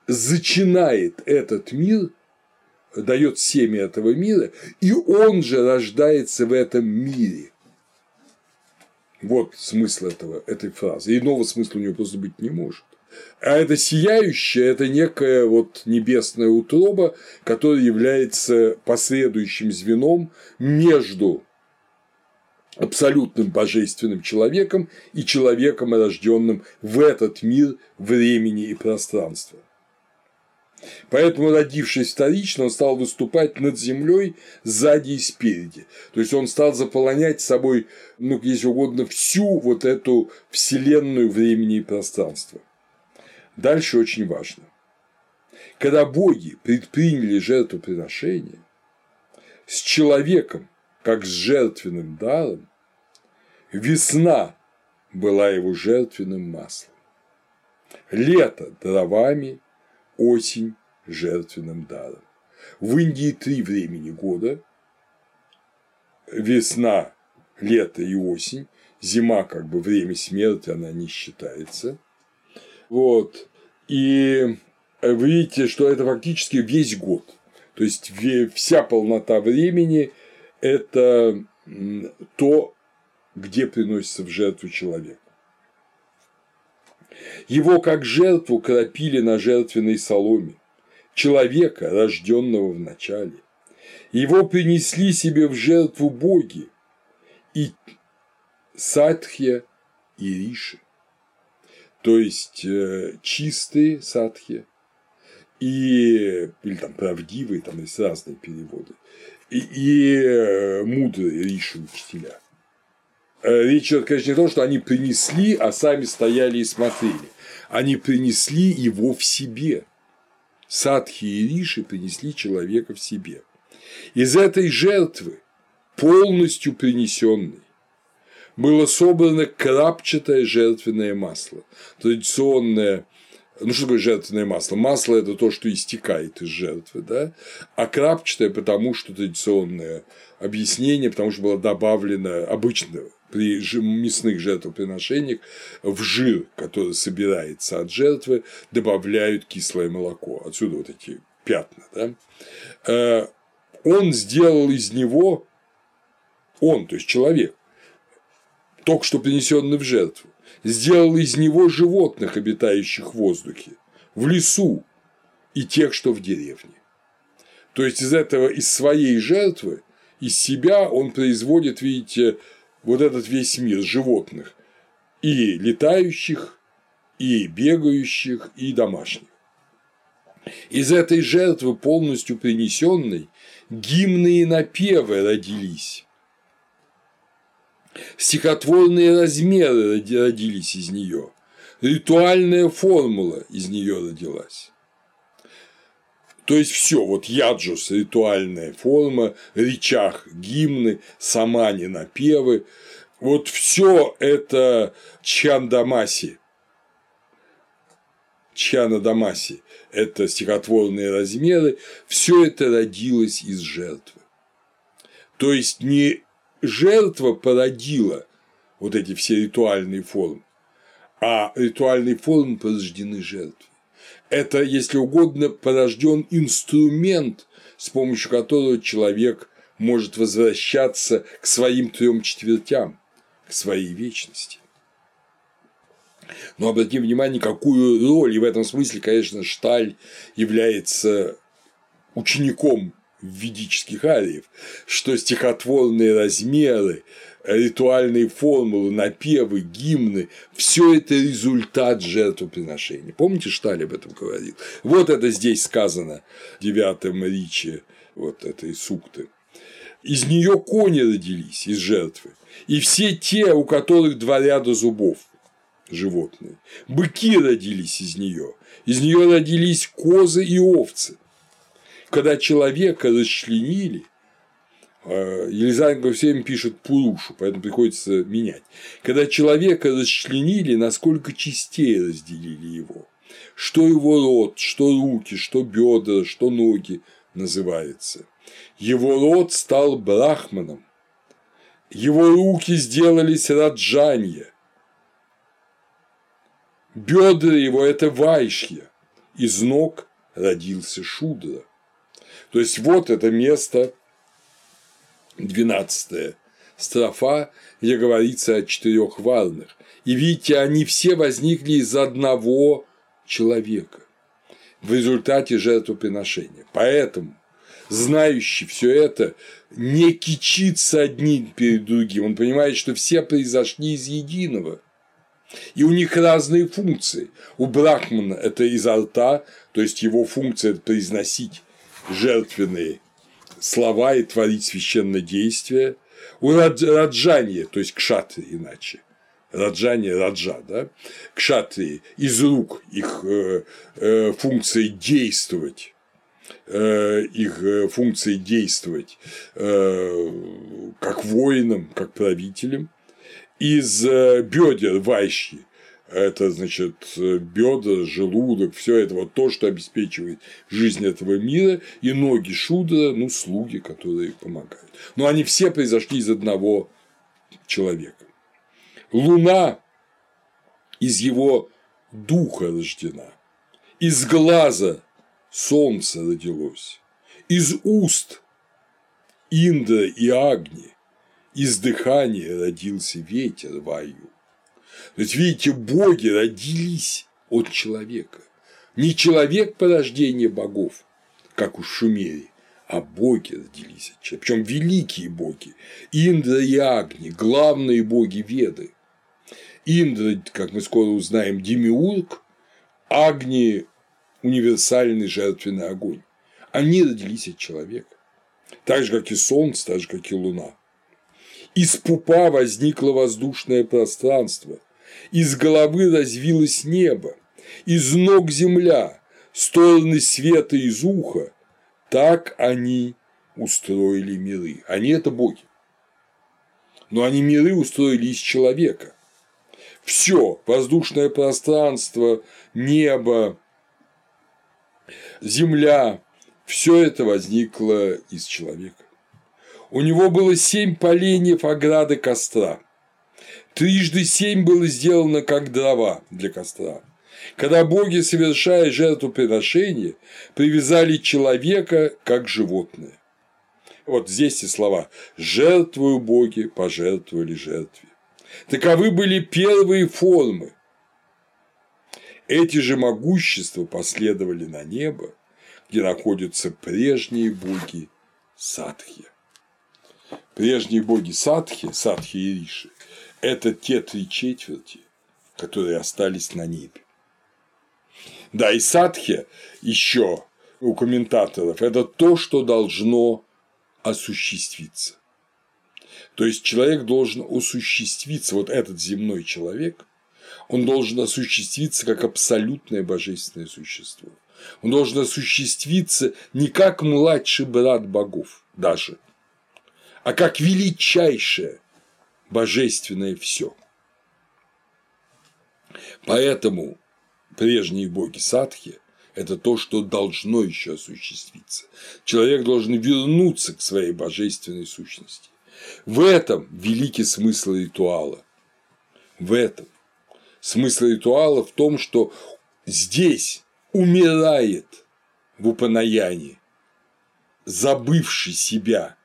зачинает этот мир, дает семя этого мира, и он же рождается в этом мире. Вот смысл этого, этой фразы. Иного смысла у нее просто быть не может. А это сияющее – это некая вот небесная утроба, которая является последующим звеном между абсолютным божественным человеком и человеком, рожденным в этот мир времени и пространства. Поэтому, родившись вторично, он стал выступать над землей сзади и спереди. То есть он стал заполонять собой, ну, если угодно, всю вот эту вселенную времени и пространства. Дальше очень важно. Когда боги предприняли жертвоприношение, с человеком, как с жертвенным даром, Весна была его жертвенным маслом. Лето – дровами, осень – жертвенным даром. В Индии три времени года – весна, лето и осень. Зима как бы время смерти, она не считается. Вот. И вы видите, что это фактически весь год. То есть вся полнота времени – это то, где приносится в жертву человек. Его как жертву кропили на жертвенной соломе, человека, рожденного в начале. Его принесли себе в жертву боги и садхья и риши, то есть э, чистые садхи и или там правдивые, там есть разные переводы, и, э, мудрые риши учителя. Э, речь идет, конечно, не о том, что они принесли, а сами стояли и смотрели. Они принесли его в себе. Садхи и Риши принесли человека в себе. Из этой жертвы, полностью принесенной, было собрано крапчатое жертвенное масло, традиционное ну что такое жертвенное масло? Масло – это то, что истекает из жертвы, да? а крапчатое, потому что традиционное объяснение, потому что было добавлено обычно при мясных жертвоприношениях в жир, который собирается от жертвы, добавляют кислое молоко. Отсюда вот эти пятна. Да? Э, он сделал из него, он, то есть человек, только что принесенный в жертву, сделал из него животных, обитающих в воздухе, в лесу и тех, что в деревне. То есть из этого, из своей жертвы, из себя он производит, видите, вот этот весь мир животных, и летающих, и бегающих, и домашних. Из этой жертвы, полностью принесенной, гимны и напевы родились. Стихотворные размеры родились из нее, ритуальная формула из нее родилась. То есть все, вот яджус – ритуальная форма, речах – гимны, самани – напевы, вот все это чандамаси, чана дамаси – это стихотворные размеры, все это родилось из жертвы. То есть не жертва породила вот эти все ритуальные формы, а ритуальные формы порождены жертвой. Это, если угодно, порожден инструмент, с помощью которого человек может возвращаться к своим трем четвертям, к своей вечности. Но обратим внимание, какую роль, и в этом смысле, конечно, Шталь является учеником ведических ариев, что стихотворные размеры, ритуальные формулы, напевы, гимны – все это результат жертвоприношения. Помните, Шталь об этом говорил? Вот это здесь сказано в девятом риче вот этой сукты. Из нее кони родились из жертвы, и все те, у которых два ряда зубов животные. Быки родились из нее, из нее родились козы и овцы – когда человека расчленили, э, Елизавета все время пишет Пурушу, поэтому приходится менять. Когда человека расчленили, насколько частей разделили его. Что его рот, что руки, что бедра, что ноги называется. Его рот стал брахманом. Его руки сделались раджанья. Бедра его – это вайшья. Из ног родился шудра. То есть вот это место, 12 строфа, где говорится о четырех варнах. И видите, они все возникли из одного человека в результате жертвоприношения. Поэтому знающий все это не кичится одним перед другим. Он понимает, что все произошли из единого. И у них разные функции. У Брахмана это изо рта, то есть его функция – это произносить жертвенные слова и творить священное действие. У раджания, то есть кшатры иначе, раджания, раджа, да, кшатрии из рук их э, э, функции действовать, э, их э, функции действовать э, как воинам, как правителям, из бедер вайщи это, значит, бедра, желудок, все это вот то, что обеспечивает жизнь этого мира, и ноги Шудра, ну, слуги, которые помогают. Но они все произошли из одного человека. Луна из его духа рождена, из глаза солнце родилось, из уст Индра и Агни, из дыхания родился ветер ваю. Есть, видите, боги родились от человека. Не человек порождение богов, как у Шумере, а боги родились от человека. Причем великие боги. Индра и Агни, главные боги Веды. Индра, как мы скоро узнаем, демиург, Агни – универсальный жертвенный огонь. Они родились от человека. Так же, как и Солнце, так же, как и Луна. Из пупа возникло воздушное пространство, из головы развилось небо, из ног земля, стороны света из уха, так они устроили миры. Они – это боги. Но они миры устроили из человека. все воздушное пространство, небо, земля, все это возникло из человека. У него было семь поленьев ограды костра. Трижды семь было сделано как дрова для костра. Когда боги, совершая жертвоприношение, привязали человека как животное. Вот здесь и слова «жертвую боги, пожертвовали жертве». Таковы были первые формы. Эти же могущества последовали на небо, где находятся прежние боги Садхи. Прежние боги Садхи, Садхи и Риши, это те три четверти, которые остались на небе. Да, и Садхи еще у комментаторов – это то, что должно осуществиться. То есть человек должен осуществиться, вот этот земной человек, он должен осуществиться как абсолютное божественное существо. Он должен осуществиться не как младший брат богов даже, а как величайшее божественное все. Поэтому прежние боги садхи – это то, что должно еще осуществиться. Человек должен вернуться к своей божественной сущности. В этом великий смысл ритуала. В этом. Смысл ритуала в том, что здесь умирает в упанаяне, забывший себя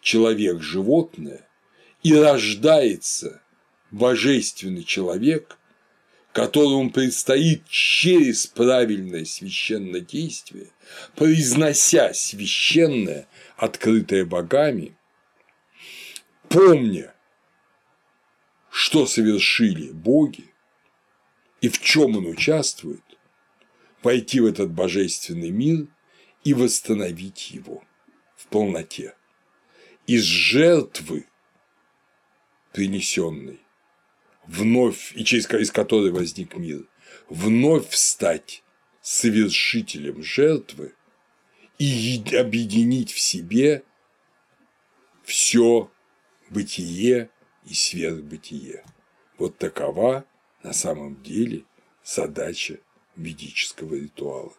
человек-животное, и рождается божественный человек, которому предстоит через правильное священное действие, произнося священное, открытое богами, помня, что совершили боги и в чем он участвует, войти в этот божественный мир и восстановить его в полноте. Из жертвы, принесенной, вновь, и через из которой возник мир, вновь стать совершителем жертвы и объединить в себе все бытие и сверхбытие. Вот такова на самом деле задача ведического ритуала.